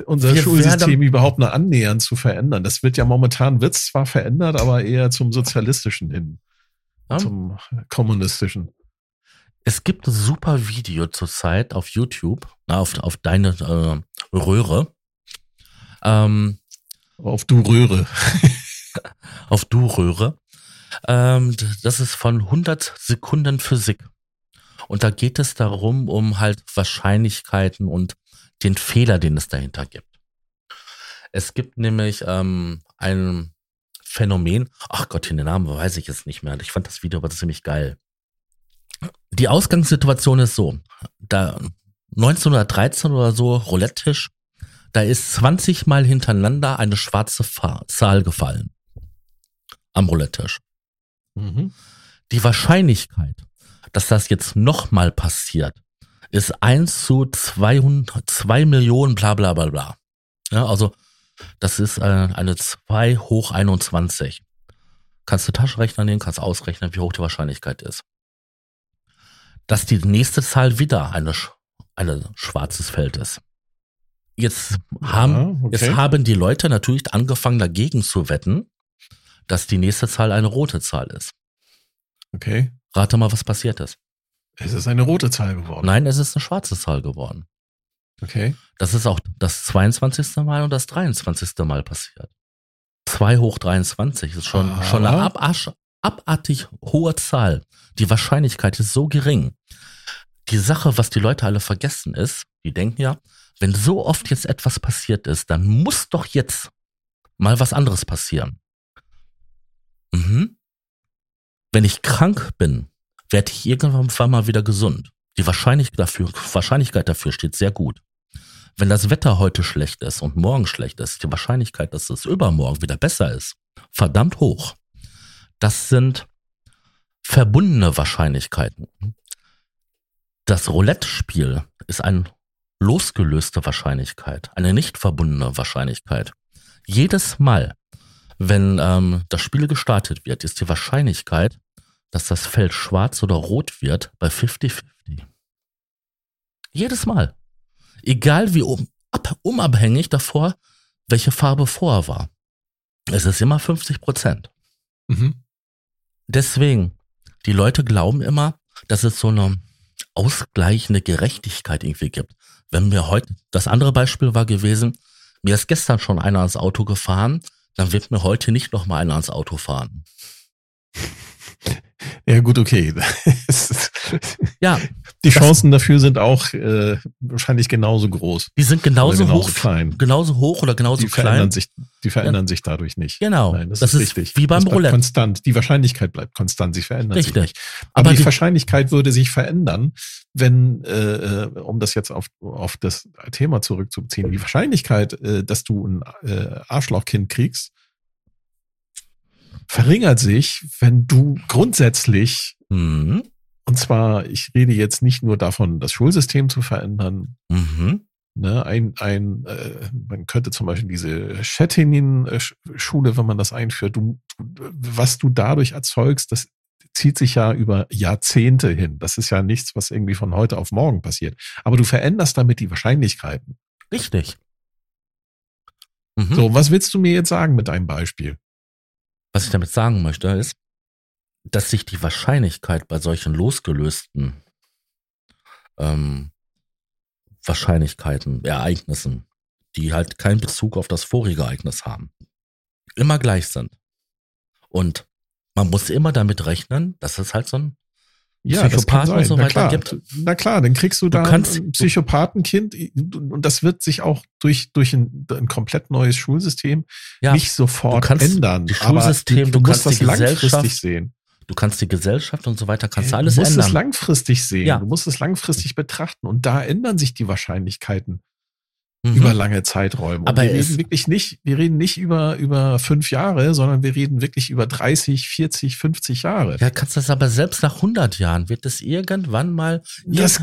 unser Schulsystem überhaupt nur annähernd zu verändern. Das wird ja momentan, wird zwar verändert, aber eher zum sozialistischen hin. Ja? Zum kommunistischen. Es gibt ein super Video zurzeit auf YouTube, auf, auf deine äh, Röhre. Ähm, auf du Röhre. auf du Röhre. Ähm, das ist von 100 Sekunden Physik. Und da geht es darum, um halt Wahrscheinlichkeiten und den Fehler, den es dahinter gibt. Es gibt nämlich ähm, ein Phänomen, ach Gott, den Namen weiß ich jetzt nicht mehr. Ich fand das Video aber ziemlich geil die Ausgangssituation ist so, da 1913 oder so, Roulette-Tisch, da ist 20 Mal hintereinander eine schwarze Zahl gefallen. Am Roulette-Tisch. Mhm. Die Wahrscheinlichkeit, dass das jetzt nochmal passiert, ist 1 zu 200, 2 Millionen bla bla bla bla. Ja, also das ist äh, eine 2 hoch 21. Kannst du Taschenrechner nehmen, kannst ausrechnen, wie hoch die Wahrscheinlichkeit ist dass die nächste Zahl wieder eine, eine schwarzes Feld ist. Jetzt haben, ja, okay. jetzt haben die Leute natürlich angefangen dagegen zu wetten, dass die nächste Zahl eine rote Zahl ist. Okay. Rate mal, was passiert ist. Es ist eine rote Zahl geworden. Nein, es ist eine schwarze Zahl geworden. Okay. Das ist auch das 22. Mal und das 23. Mal passiert. 2 hoch 23 ist schon, schon eine abarsch, abartig hohe Zahl. Die Wahrscheinlichkeit ist so gering. Die Sache, was die Leute alle vergessen ist, die denken ja, wenn so oft jetzt etwas passiert ist, dann muss doch jetzt mal was anderes passieren. Mhm. Wenn ich krank bin, werde ich irgendwann mal wieder gesund. Die Wahrscheinlichkeit dafür, Wahrscheinlichkeit dafür steht sehr gut. Wenn das Wetter heute schlecht ist und morgen schlecht ist, die Wahrscheinlichkeit, dass es übermorgen wieder besser ist, verdammt hoch. Das sind verbundene Wahrscheinlichkeiten. Das Roulette-Spiel ist eine losgelöste Wahrscheinlichkeit, eine nicht verbundene Wahrscheinlichkeit. Jedes Mal, wenn ähm, das Spiel gestartet wird, ist die Wahrscheinlichkeit, dass das Feld schwarz oder rot wird, bei 50-50. Jedes Mal. Egal wie um, ab, unabhängig davor, welche Farbe vorher war. Es ist immer 50 Prozent. Mhm. Deswegen, die Leute glauben immer, dass es so eine ausgleichende Gerechtigkeit irgendwie gibt. Wenn mir heute, das andere Beispiel war gewesen, mir ist gestern schon einer ans Auto gefahren, dann wird mir heute nicht noch mal einer ans Auto fahren. Ja, gut, okay. ja. Die Chancen dafür sind auch äh, wahrscheinlich genauso groß. Die sind genauso, genauso hoch, klein. genauso hoch oder genauso die klein. Verändern sich, die verändern ja. sich dadurch nicht. Genau. Nein, das, das ist, ist, richtig. Wie beim Roulette. Konstant. Die Wahrscheinlichkeit bleibt konstant. Sie verändert richtig. sich nicht. Aber, Aber die, die, Wahrscheinlichkeit würde sich verändern, wenn, äh, äh, um das jetzt auf, auf das Thema zurückzuziehen, die Wahrscheinlichkeit, äh, dass du ein äh, Arschlochkind kriegst, verringert sich, wenn du grundsätzlich, mhm. und zwar, ich rede jetzt nicht nur davon, das Schulsystem zu verändern, mhm. Ne, ein, ein, äh, man könnte zum Beispiel diese Schettinin-Schule, wenn man das einführt, du, was du dadurch erzeugst, das zieht sich ja über Jahrzehnte hin. Das ist ja nichts, was irgendwie von heute auf morgen passiert. Aber du veränderst damit die Wahrscheinlichkeiten. Richtig. Mhm. So, was willst du mir jetzt sagen mit deinem Beispiel? Was ich damit sagen möchte, ist, dass sich die Wahrscheinlichkeit bei solchen losgelösten ähm, Wahrscheinlichkeiten, Ereignissen die halt keinen Bezug auf das vorige Ereignis haben, immer gleich sind. Und man muss immer damit rechnen, dass es halt so ein ja, Psychopathen und so weiter na gibt. Na klar, dann kriegst du da kannst, ein Psychopathenkind und das wird sich auch durch, durch ein, ein komplett neues Schulsystem ja, nicht sofort ändern. Schulsystem, du, du, musst das langfristig sehen. Du kannst die Gesellschaft und so weiter, kannst du äh, alles ändern. Du musst ändern. es langfristig sehen. Ja. Du musst es langfristig betrachten und da ändern sich die Wahrscheinlichkeiten mhm. über lange Zeiträume. Aber wir reden wirklich nicht, wir reden nicht über, über fünf Jahre, sondern wir reden wirklich über 30, 40, 50 Jahre. Ja, kannst das aber selbst nach 100 Jahren, wird es irgendwann mal. Das,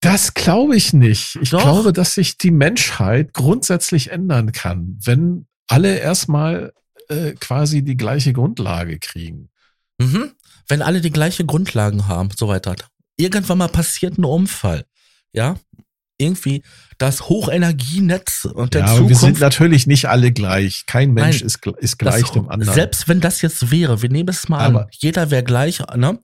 das glaube ich nicht. Ich Doch. glaube, dass sich die Menschheit grundsätzlich ändern kann, wenn alle erstmal äh, quasi die gleiche Grundlage kriegen. Mhm. Wenn alle die gleiche Grundlagen haben, so weiter. Irgendwann mal passiert ein Unfall. Ja, irgendwie das Hochenergienetz und der ja, Zukunft. Wir sind natürlich nicht alle gleich. Kein Mensch Nein, ist, ist gleich das, dem anderen. Selbst wenn das jetzt wäre, wir nehmen es mal Aber an, jeder wäre gleich, ne?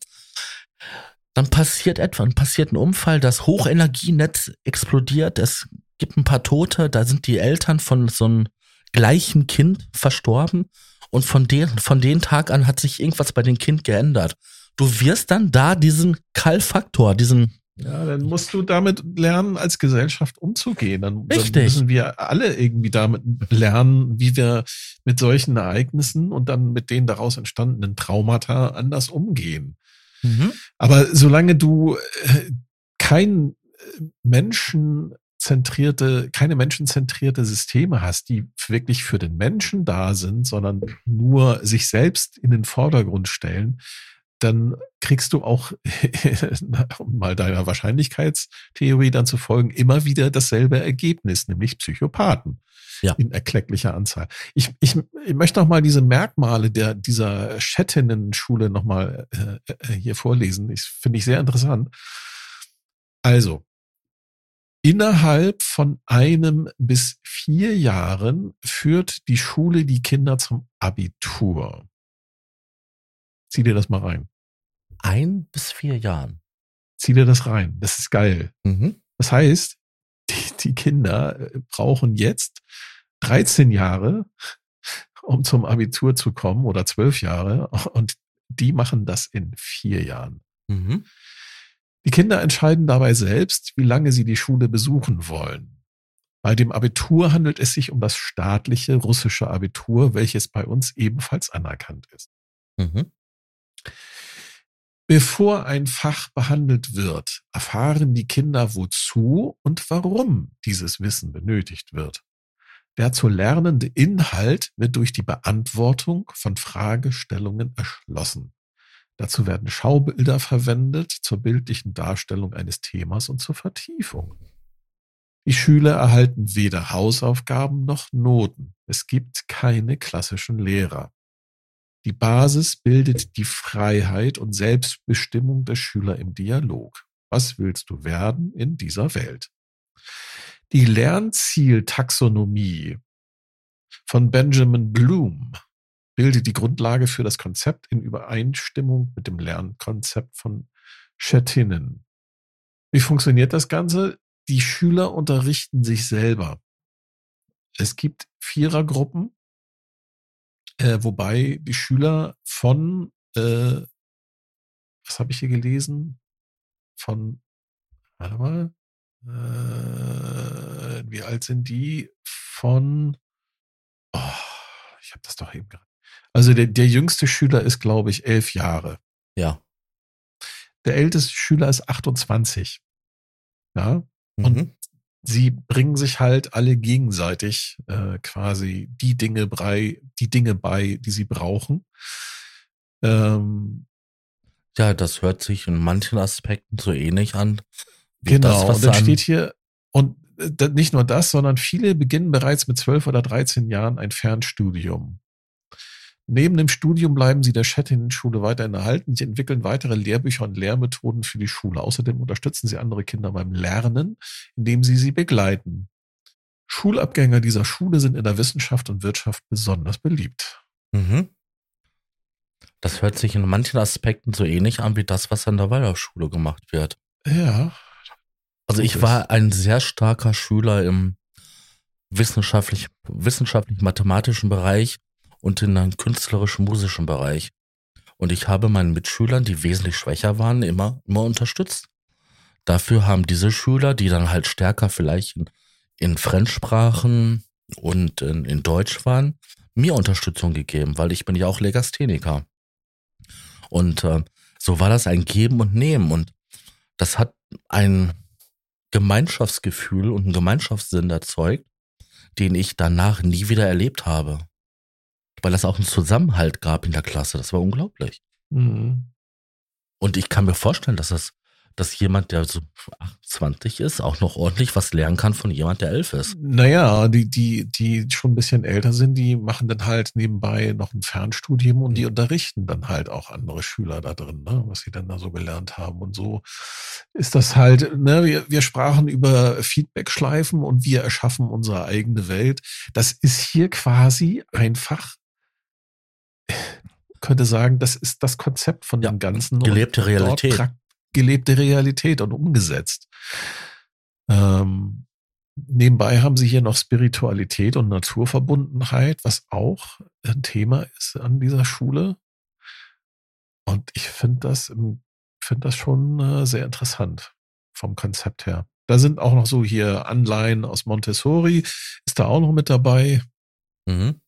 Dann passiert etwas, dann passiert ein Unfall, das Hochenergienetz explodiert, es gibt ein paar Tote, da sind die Eltern von so einem gleichen Kind verstorben und von den, von den Tag an hat sich irgendwas bei dem Kind geändert. Du wirst dann da diesen Kall-Faktor, diesen ja, dann musst du damit lernen, als Gesellschaft umzugehen. Dann, dann, müssen wir alle irgendwie damit lernen, wie wir mit solchen Ereignissen und dann mit den daraus entstandenen Traumata anders umgehen. Mhm. Aber solange du äh, kein äh, menschenzentrierte, keine menschenzentrierte Systeme hast, die wirklich für den Menschen da sind, sondern nur sich selbst in den Vordergrund stellen, dann kriegst du auch, um mal deiner Wahrscheinlichkeitstheorie dann zu folgen, immer wieder dasselbe Ergebnis, nämlich Psychopathen. Ja. In erklecklicher Anzahl. Ich, ich, ich möchte noch mal diese Merkmale der, dieser Schettinnen-Schule noch mal äh, äh, hier vorlesen. Ich finde ich sehr interessant. Also, innerhalb von einem bis vier Jahren führt die Schule die Kinder zum Abitur. Zieh dir das mal rein ein bis vier Jahren. Zieh dir das rein. Das ist geil. Mhm. Das heißt, die, die Kinder äh, brauchen jetzt 13 Jahre, um zum Abitur zu kommen oder 12 Jahre und die machen das in vier Jahren. Mhm. Die Kinder entscheiden dabei selbst, wie lange sie die Schule besuchen wollen. Bei dem Abitur handelt es sich um das staatliche russische Abitur, welches bei uns ebenfalls anerkannt ist. Mhm. Bevor ein Fach behandelt wird, erfahren die Kinder, wozu und warum dieses Wissen benötigt wird. Der zu lernende Inhalt wird durch die Beantwortung von Fragestellungen erschlossen. Dazu werden Schaubilder verwendet zur bildlichen Darstellung eines Themas und zur Vertiefung. Die Schüler erhalten weder Hausaufgaben noch Noten. Es gibt keine klassischen Lehrer. Die Basis bildet die Freiheit und Selbstbestimmung der Schüler im Dialog. Was willst du werden in dieser Welt? Die Lernzieltaxonomie von Benjamin Bloom bildet die Grundlage für das Konzept in Übereinstimmung mit dem Lernkonzept von Schettinen. Wie funktioniert das Ganze? Die Schüler unterrichten sich selber. Es gibt Vierergruppen, äh, wobei die Schüler von, äh, was habe ich hier gelesen? Von, warte mal, äh, wie alt sind die? Von, oh, ich habe das doch eben gerade. Also der, der jüngste Schüler ist, glaube ich, elf Jahre. Ja. Der älteste Schüler ist 28. Ja. Und mhm sie bringen sich halt alle gegenseitig äh, quasi die Dinge bei, die Dinge bei, die sie brauchen. Ähm, ja, das hört sich in manchen Aspekten so ähnlich an. Genau, das, und dann steht hier, und äh, nicht nur das, sondern viele beginnen bereits mit zwölf oder dreizehn Jahren ein Fernstudium. Neben dem Studium bleiben sie der Schette-Schule weiterhin erhalten. Sie entwickeln weitere Lehrbücher und Lehrmethoden für die Schule. Außerdem unterstützen sie andere Kinder beim Lernen, indem sie sie begleiten. Schulabgänger dieser Schule sind in der Wissenschaft und Wirtschaft besonders beliebt. Mhm. Das hört sich in manchen Aspekten so ähnlich an wie das, was an der Waldorfschule gemacht wird. Ja. Also ich war ein sehr starker Schüler im wissenschaftlich, wissenschaftlich-mathematischen Bereich und in einem künstlerischen-musischen Bereich. Und ich habe meinen Mitschülern, die wesentlich schwächer waren, immer, immer unterstützt. Dafür haben diese Schüler, die dann halt stärker vielleicht in, in Fremdsprachen und in, in Deutsch waren, mir Unterstützung gegeben, weil ich bin ja auch Legastheniker. Und äh, so war das ein Geben und Nehmen. Und das hat ein Gemeinschaftsgefühl und einen Gemeinschaftssinn erzeugt, den ich danach nie wieder erlebt habe. Weil das auch einen Zusammenhalt gab in der Klasse. Das war unglaublich. Mhm. Und ich kann mir vorstellen, dass das dass jemand, der so 28 ist, auch noch ordentlich was lernen kann von jemand, der elf ist. Naja, die, die, die schon ein bisschen älter sind, die machen dann halt nebenbei noch ein Fernstudium und die unterrichten dann halt auch andere Schüler da drin, ne, was sie dann da so gelernt haben. Und so ist das halt, ne, wir, wir sprachen über Feedback-Schleifen und wir erschaffen unsere eigene Welt. Das ist hier quasi einfach könnte sagen, das ist das Konzept von ja, dem Ganzen. Gelebte Realität gelebte Realität und umgesetzt. Ähm, nebenbei haben sie hier noch Spiritualität und Naturverbundenheit, was auch ein Thema ist an dieser Schule. Und ich finde das, finde das schon äh, sehr interessant vom Konzept her. Da sind auch noch so hier Anleihen aus Montessori, ist da auch noch mit dabei. Mhm.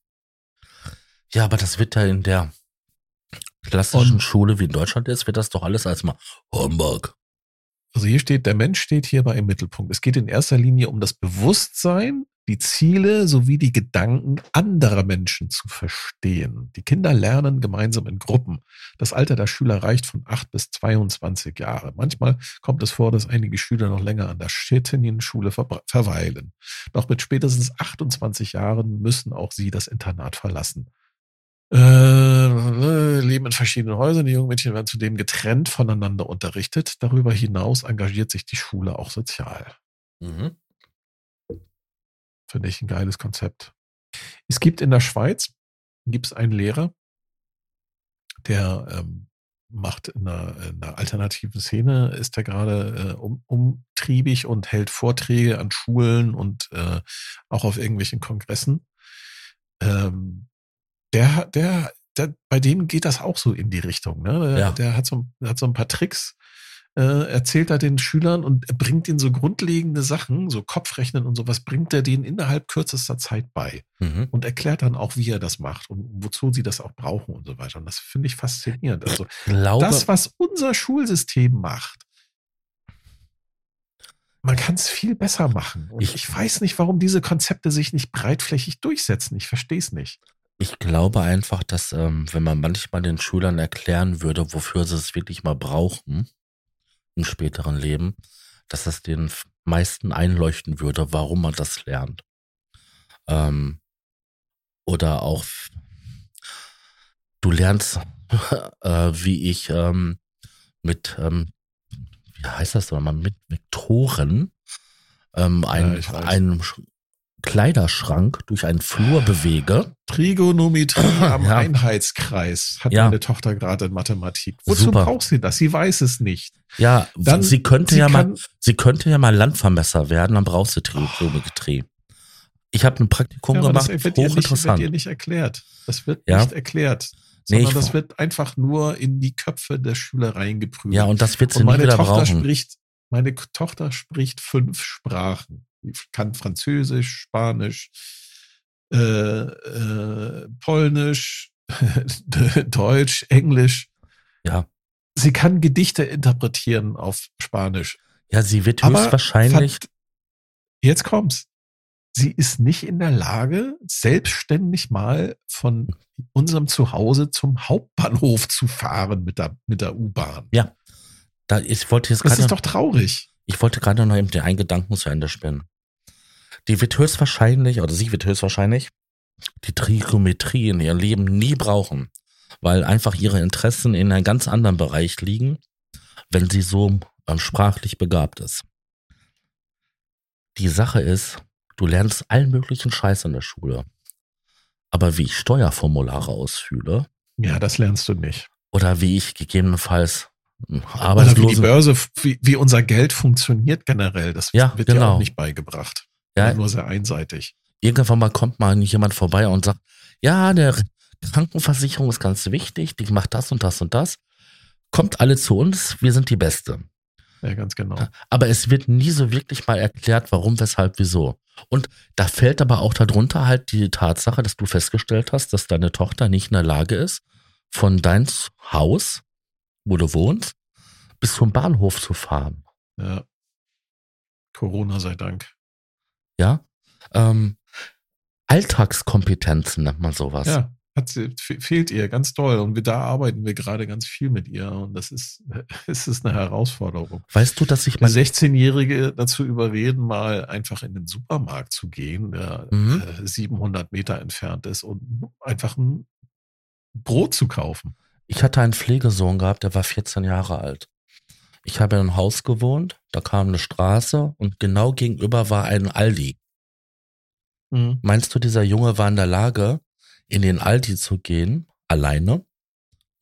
Ja, aber das wird ja in der klassischen und, Schule wie in Deutschland ist, wird das doch alles als mal Hamburg. Also hier steht, der Mensch steht hierbei im Mittelpunkt. Es geht in erster Linie um das Bewusstsein, die Ziele sowie die Gedanken anderer Menschen zu verstehen. Die Kinder lernen gemeinsam in Gruppen. Das Alter der Schüler reicht von 8 bis 22 Jahre. Manchmal kommt es vor, dass einige Schüler noch länger an der Schetinnenschule ver verweilen. Doch mit spätestens 28 Jahren müssen auch sie das Internat verlassen äh, leben in verschiedenen Häusern. Die jungen Mädchen werden zudem getrennt voneinander unterrichtet. Darüber hinaus engagiert sich die Schule auch sozial. Mhm. Finde ich ein geiles Konzept. Es gibt in der Schweiz gibt es einen Lehrer, der ähm, macht in einer, in einer, alternativen Szene, ist er gerade äh, um, umtriebig und hält Vorträge an Schulen und äh, auch auf irgendwelchen Kongressen. Ähm, der, der, der, bei dem geht das auch so in die Richtung. Ne? Der, ja. der hat, so, hat so ein paar Tricks, äh, erzählt er den Schülern und bringt ihnen so grundlegende Sachen, so Kopfrechnen und sowas, bringt er denen innerhalb kürzester Zeit bei mhm. und erklärt dann auch, wie er das macht und wozu sie das auch brauchen und so weiter. Und das finde ich faszinierend. Also glaube, das, was unser Schulsystem macht, man kann es viel besser machen. Und ich, ich, weiß nicht, warum diese Konzepte sich nicht breitflächig durchsetzen. Ich verstehe es nicht. Ich glaube einfach, dass ähm, wenn man manchmal den Schülern erklären würde, wofür sie es wirklich mal brauchen im späteren Leben, dass das den meisten einleuchten würde, warum man das lernt. Ähm, oder auch, du lernst, äh, wie ich ähm, mit, ähm, wie heißt das nochmal, mit Vektoren ähm, ein, ja, einen Kleiderschrank durch einen Flur bewege. Trigonometrie am ja. Einheitskreis hat ja. meine Tochter gerade in Mathematik. Wozu Super. braucht sie das? Sie weiß es nicht. Ja, dann, sie könnte sie ja mal, sie könnte ja mal Landvermesser werden, dann brauchst du Trigonometrie. Ich habe ein Praktikum ja, gemacht, das wird hochinteressant. Nicht, wird dir nicht erklärt. Das wird ja. nicht erklärt. Sondern nee, das wird einfach nur in die Köpfe der Schüler reingeprüft. Ja, und das wird sie und nie wieder Tochter brauchen. Spricht, meine Tochter spricht fünf Sprachen. Kann Französisch, Spanisch, äh, äh, Polnisch, Deutsch, Englisch. Ja. Sie kann Gedichte interpretieren auf Spanisch. Ja, sie wird höchstwahrscheinlich. Jetzt kommt's. Sie ist nicht in der Lage, selbstständig mal von unserem Zuhause zum Hauptbahnhof zu fahren mit der, mit der U-Bahn. Ja. Da, ich wollte jetzt das ist doch traurig. Ich wollte gerade noch eben den einen Gedanken zu Ende spinnen. Die wird höchstwahrscheinlich, oder sie wird höchstwahrscheinlich, die Trigonometrie in ihrem Leben nie brauchen, weil einfach ihre Interessen in einem ganz anderen Bereich liegen, wenn sie so ähm, sprachlich begabt ist. Die Sache ist, du lernst allen möglichen Scheiß in der Schule. Aber wie ich Steuerformulare ausfühle. Ja, das lernst du nicht. Oder wie ich gegebenenfalls Arbeitslosen. Oder wie die Börse, wie, wie unser Geld funktioniert generell. Das ja, wird genau. dir auch nicht beigebracht. Ja. Nur sehr einseitig. irgendwann mal kommt mal jemand vorbei und sagt, ja, der Krankenversicherung ist ganz wichtig, die macht das und das und das. Kommt alle zu uns, wir sind die Beste. Ja, ganz genau. Aber es wird nie so wirklich mal erklärt, warum, weshalb, wieso. Und da fällt aber auch darunter halt die Tatsache, dass du festgestellt hast, dass deine Tochter nicht in der Lage ist, von dein Haus, wo du wohnst, bis zum Bahnhof zu fahren. Ja. Corona sei Dank. Ja. Ähm, Alltagskompetenzen nennt man sowas. Ja, hat fehlt ihr ganz toll. Und wir, da arbeiten wir gerade ganz viel mit ihr. Und das ist, es ist eine Herausforderung. Weißt du, dass ich meine 16-Jährige dazu überreden, mal einfach in den Supermarkt zu gehen, der mhm. 700 äh, Meter entfernt ist und einfach ein Brot zu kaufen. Ich hatte einen Pflegesohn gehabt, der war 14 Jahre alt. Ich habe in einem Haus gewohnt, da kam eine Straße und genau gegenüber war ein Aldi. Mhm. Meinst du, dieser Junge war in der Lage, in den Aldi zu gehen, alleine,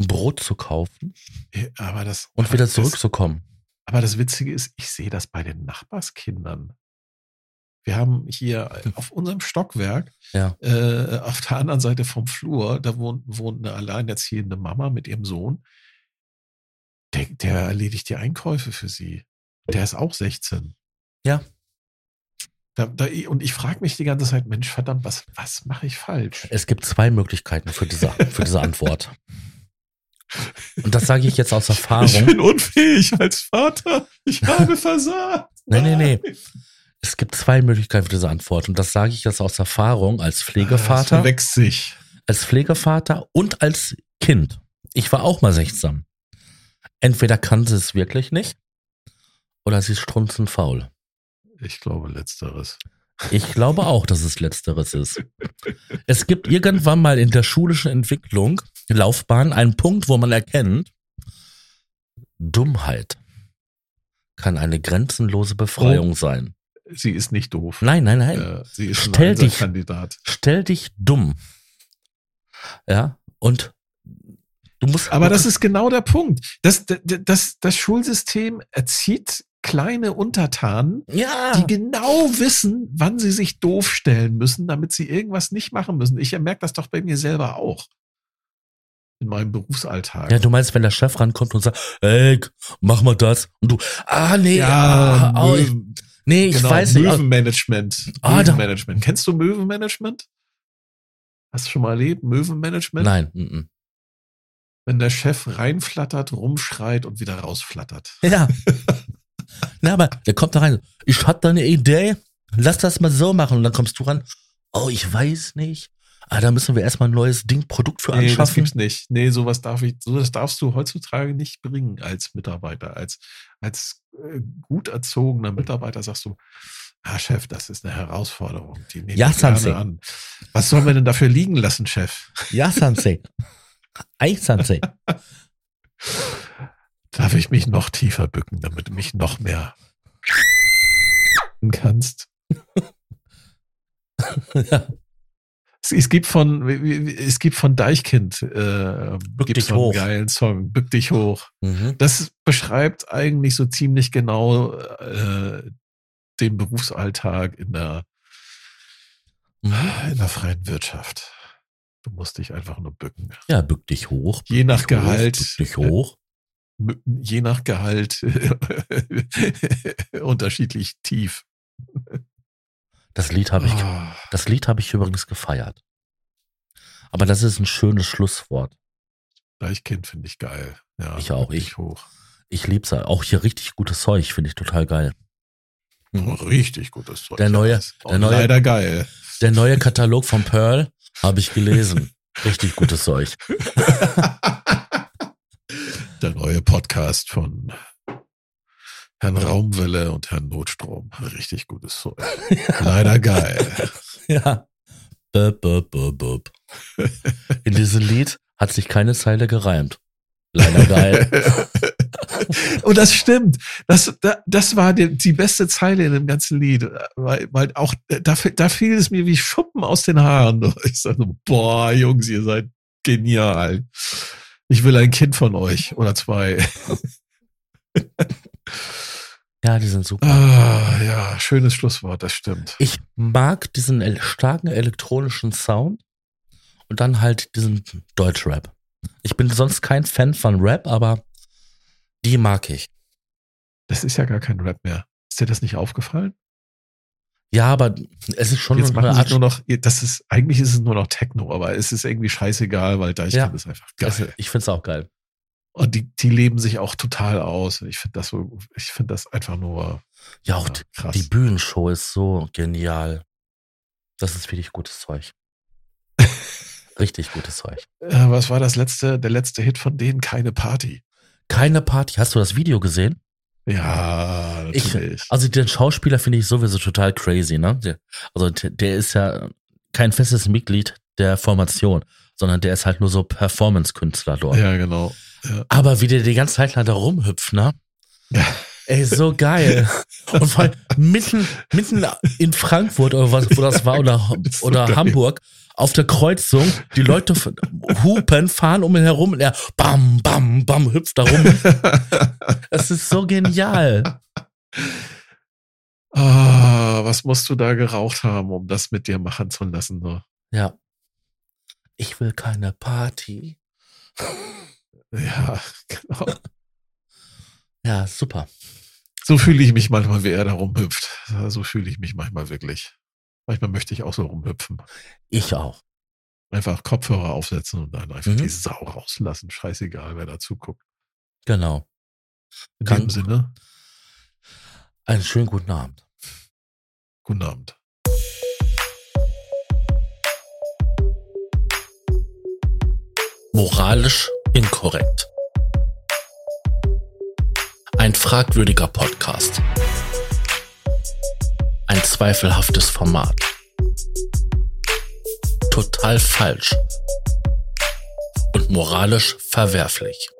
ein Brot zu kaufen aber das, und wieder zurückzukommen? aber das Witzige ist, ich sehe das bei den Nachbarskindern. Wir haben hier auf unserem Stockwerk, ja. äh, auf der anderen Seite vom Flur, da wohnt, wohnt eine alleinerziehende Mama mit ihrem Sohn. Der, der erledigt die Einkäufe für sie. Der ist auch 16. Ja. Da, da, und ich frage mich die ganze Zeit, Mensch, verdammt, was, was mache ich falsch? Es gibt zwei Möglichkeiten für diese, für diese Antwort. Und das sage ich jetzt aus Erfahrung. Ich bin unfähig als Vater. Ich habe versagt. Nein, nein, nein. Es gibt zwei Möglichkeiten für diese Antwort. Und das sage ich jetzt aus Erfahrung als Pflegevater. Das wächst sich. Als Pflegevater und als Kind. Ich war auch mal 16. Entweder kann sie es wirklich nicht oder sie ist strunzenfaul. Ich glaube letzteres. Ich glaube auch, dass es letzteres ist. Es gibt irgendwann mal in der schulischen Entwicklung, Laufbahn, einen Punkt, wo man erkennt, Dummheit kann eine grenzenlose Befreiung oh, sein. Sie ist nicht doof. Nein, nein, nein. Äh, sie ist stell ein dich, Kandidat. Stell dich dumm. Ja, und Du musst, Aber das ist genau der Punkt. Das, das, das, das Schulsystem erzieht kleine Untertanen, ja. die genau wissen, wann sie sich doof stellen müssen, damit sie irgendwas nicht machen müssen. Ich merke das doch bei mir selber auch. In meinem Berufsalltag. Ja, du meinst, wenn der Chef rankommt und sagt, ey, mach mal das. Und du, ah, nee, ja, ah, oh, nee, ich genau, weiß nicht. Möwenmanagement. Ah, Möwenmanagement. Kennst du Möwenmanagement? Hast du schon mal erlebt? Möwenmanagement? Nein. M -m wenn der Chef reinflattert, rumschreit und wieder rausflattert. Ja. Na, aber der kommt da rein. Ich hab da eine Idee. Lass das mal so machen. Und dann kommst du ran. Oh, ich weiß nicht. Ah, da müssen wir erstmal ein neues Ding, Produkt für anschaffen. Nee, das gibt's nicht. Nee, sowas darf ich, sowas darfst du heutzutage nicht bringen als Mitarbeiter. Als, als äh, gut erzogener Mitarbeiter sagst du, ah, Chef, das ist eine Herausforderung. Die nehmen ja, gerne an. Was sollen wir denn dafür liegen lassen, Chef? Ja, Sansei. Eichsanze. Darf ich mich noch tiefer bücken, damit du mich noch mehr kannst? ja. es, es, gibt von es gibt von Deichkind äh, Bück dich so einen hoch. geilen Song Bück dich hoch. Mhm. Das beschreibt eigentlich so ziemlich genau äh, den Berufsalltag in der mhm. in der freien Wirtschaft. Du musst dich einfach nur bücken. Ja, bück dich hoch. Bück je nach Gehalt. Hoch, bück dich hoch. Je nach Gehalt unterschiedlich tief. Das Lied habe ich, oh. das Lied habe ich übrigens gefeiert. Aber das ist ein schönes Schlusswort. Deichkind finde ich geil. Ja, ich auch. Ich, hoch. ich liebe es. Auch hier richtig gutes Zeug finde ich total geil. Richtig gutes Zeug. Der neue, der neue, leider geil. Der neue Katalog von Pearl habe ich gelesen. Richtig gutes Zeug. Der neue Podcast von Herrn Raumwelle und Herrn Notstrom. Richtig gutes Zeug. Leider geil. Ja. Bup, bup, bup, bup. In diesem Lied hat sich keine Zeile gereimt. Leider geil. Und das stimmt. Das, das war die, die beste Zeile in dem ganzen Lied. Weil, weil auch da, da fiel es mir wie Schuppen aus den Haaren. Ich sage, boah, Jungs, ihr seid genial. Ich will ein Kind von euch oder zwei. Ja, die sind super. Ah, ja, schönes Schlusswort, das stimmt. Ich mag diesen starken elektronischen Sound und dann halt diesen Deutschrap. Ich bin sonst kein Fan von Rap, aber die mag ich. Das ist ja gar kein Rap mehr. Ist dir das nicht aufgefallen? Ja, aber es ist schon Jetzt eine machen sie Art. nur noch, das ist, eigentlich ist es nur noch Techno, aber es ist irgendwie scheißegal, weil Deichkind Ja. ist einfach geil. Also, ich find's auch geil. Und die, die leben sich auch total aus. Ich finde das so, ich finde das einfach nur Ja, auch ja, die- krass. die Bühnenshow ist so genial. Das ist wirklich gutes Zeug. Richtig gutes Zeug. Äh, was war das letzte, der letzte Hit von denen? Keine Party. Keine Party. Hast du das Video gesehen? Ja, Ich- natürlich. Also den Schauspieler finde ich sowieso total crazy, ne? Der, also der, der ist ja kein festes Mitglied der Formation, sondern der ist halt nur so Performance-Künstler dort. ja, genau. Ja. Aber wie der die ganze Zeit lang da rumhüpft, ne? Ja. Ey, so geil. Und vor allem mitten, mitten in Frankfurt oder was, wo das war, oder, Das so oder geil. Hamburg, auf der Kreuzung, die Leute hupen, fahren um ihn herum und er bam, bam, bam, hüpft da rum. Es ist so genial. ah, was musst du da geraucht haben, um das mit dir machen zu lassen? Ne? Ja. Ich will keine Party. Ja, genau. Ja, super. So fühle ich mich manchmal, wie er da rumhüpft. So fühle ich mich manchmal wirklich. Manchmal möchte ich auch so rumhüpfen. Ich auch. Einfach Kopfhörer aufsetzen und dann einfach Mhm. die Sau rauslassen. Scheißegal, wer da zuguckt. Genau. In Kann- dem Sinne, Einen schönen guten Abend. guten Abend. Moralisch inkorrekt. Fragwürdiger Podcast. Ein zweifelhaftes Format. Total falsch. Und moralisch verwerflich.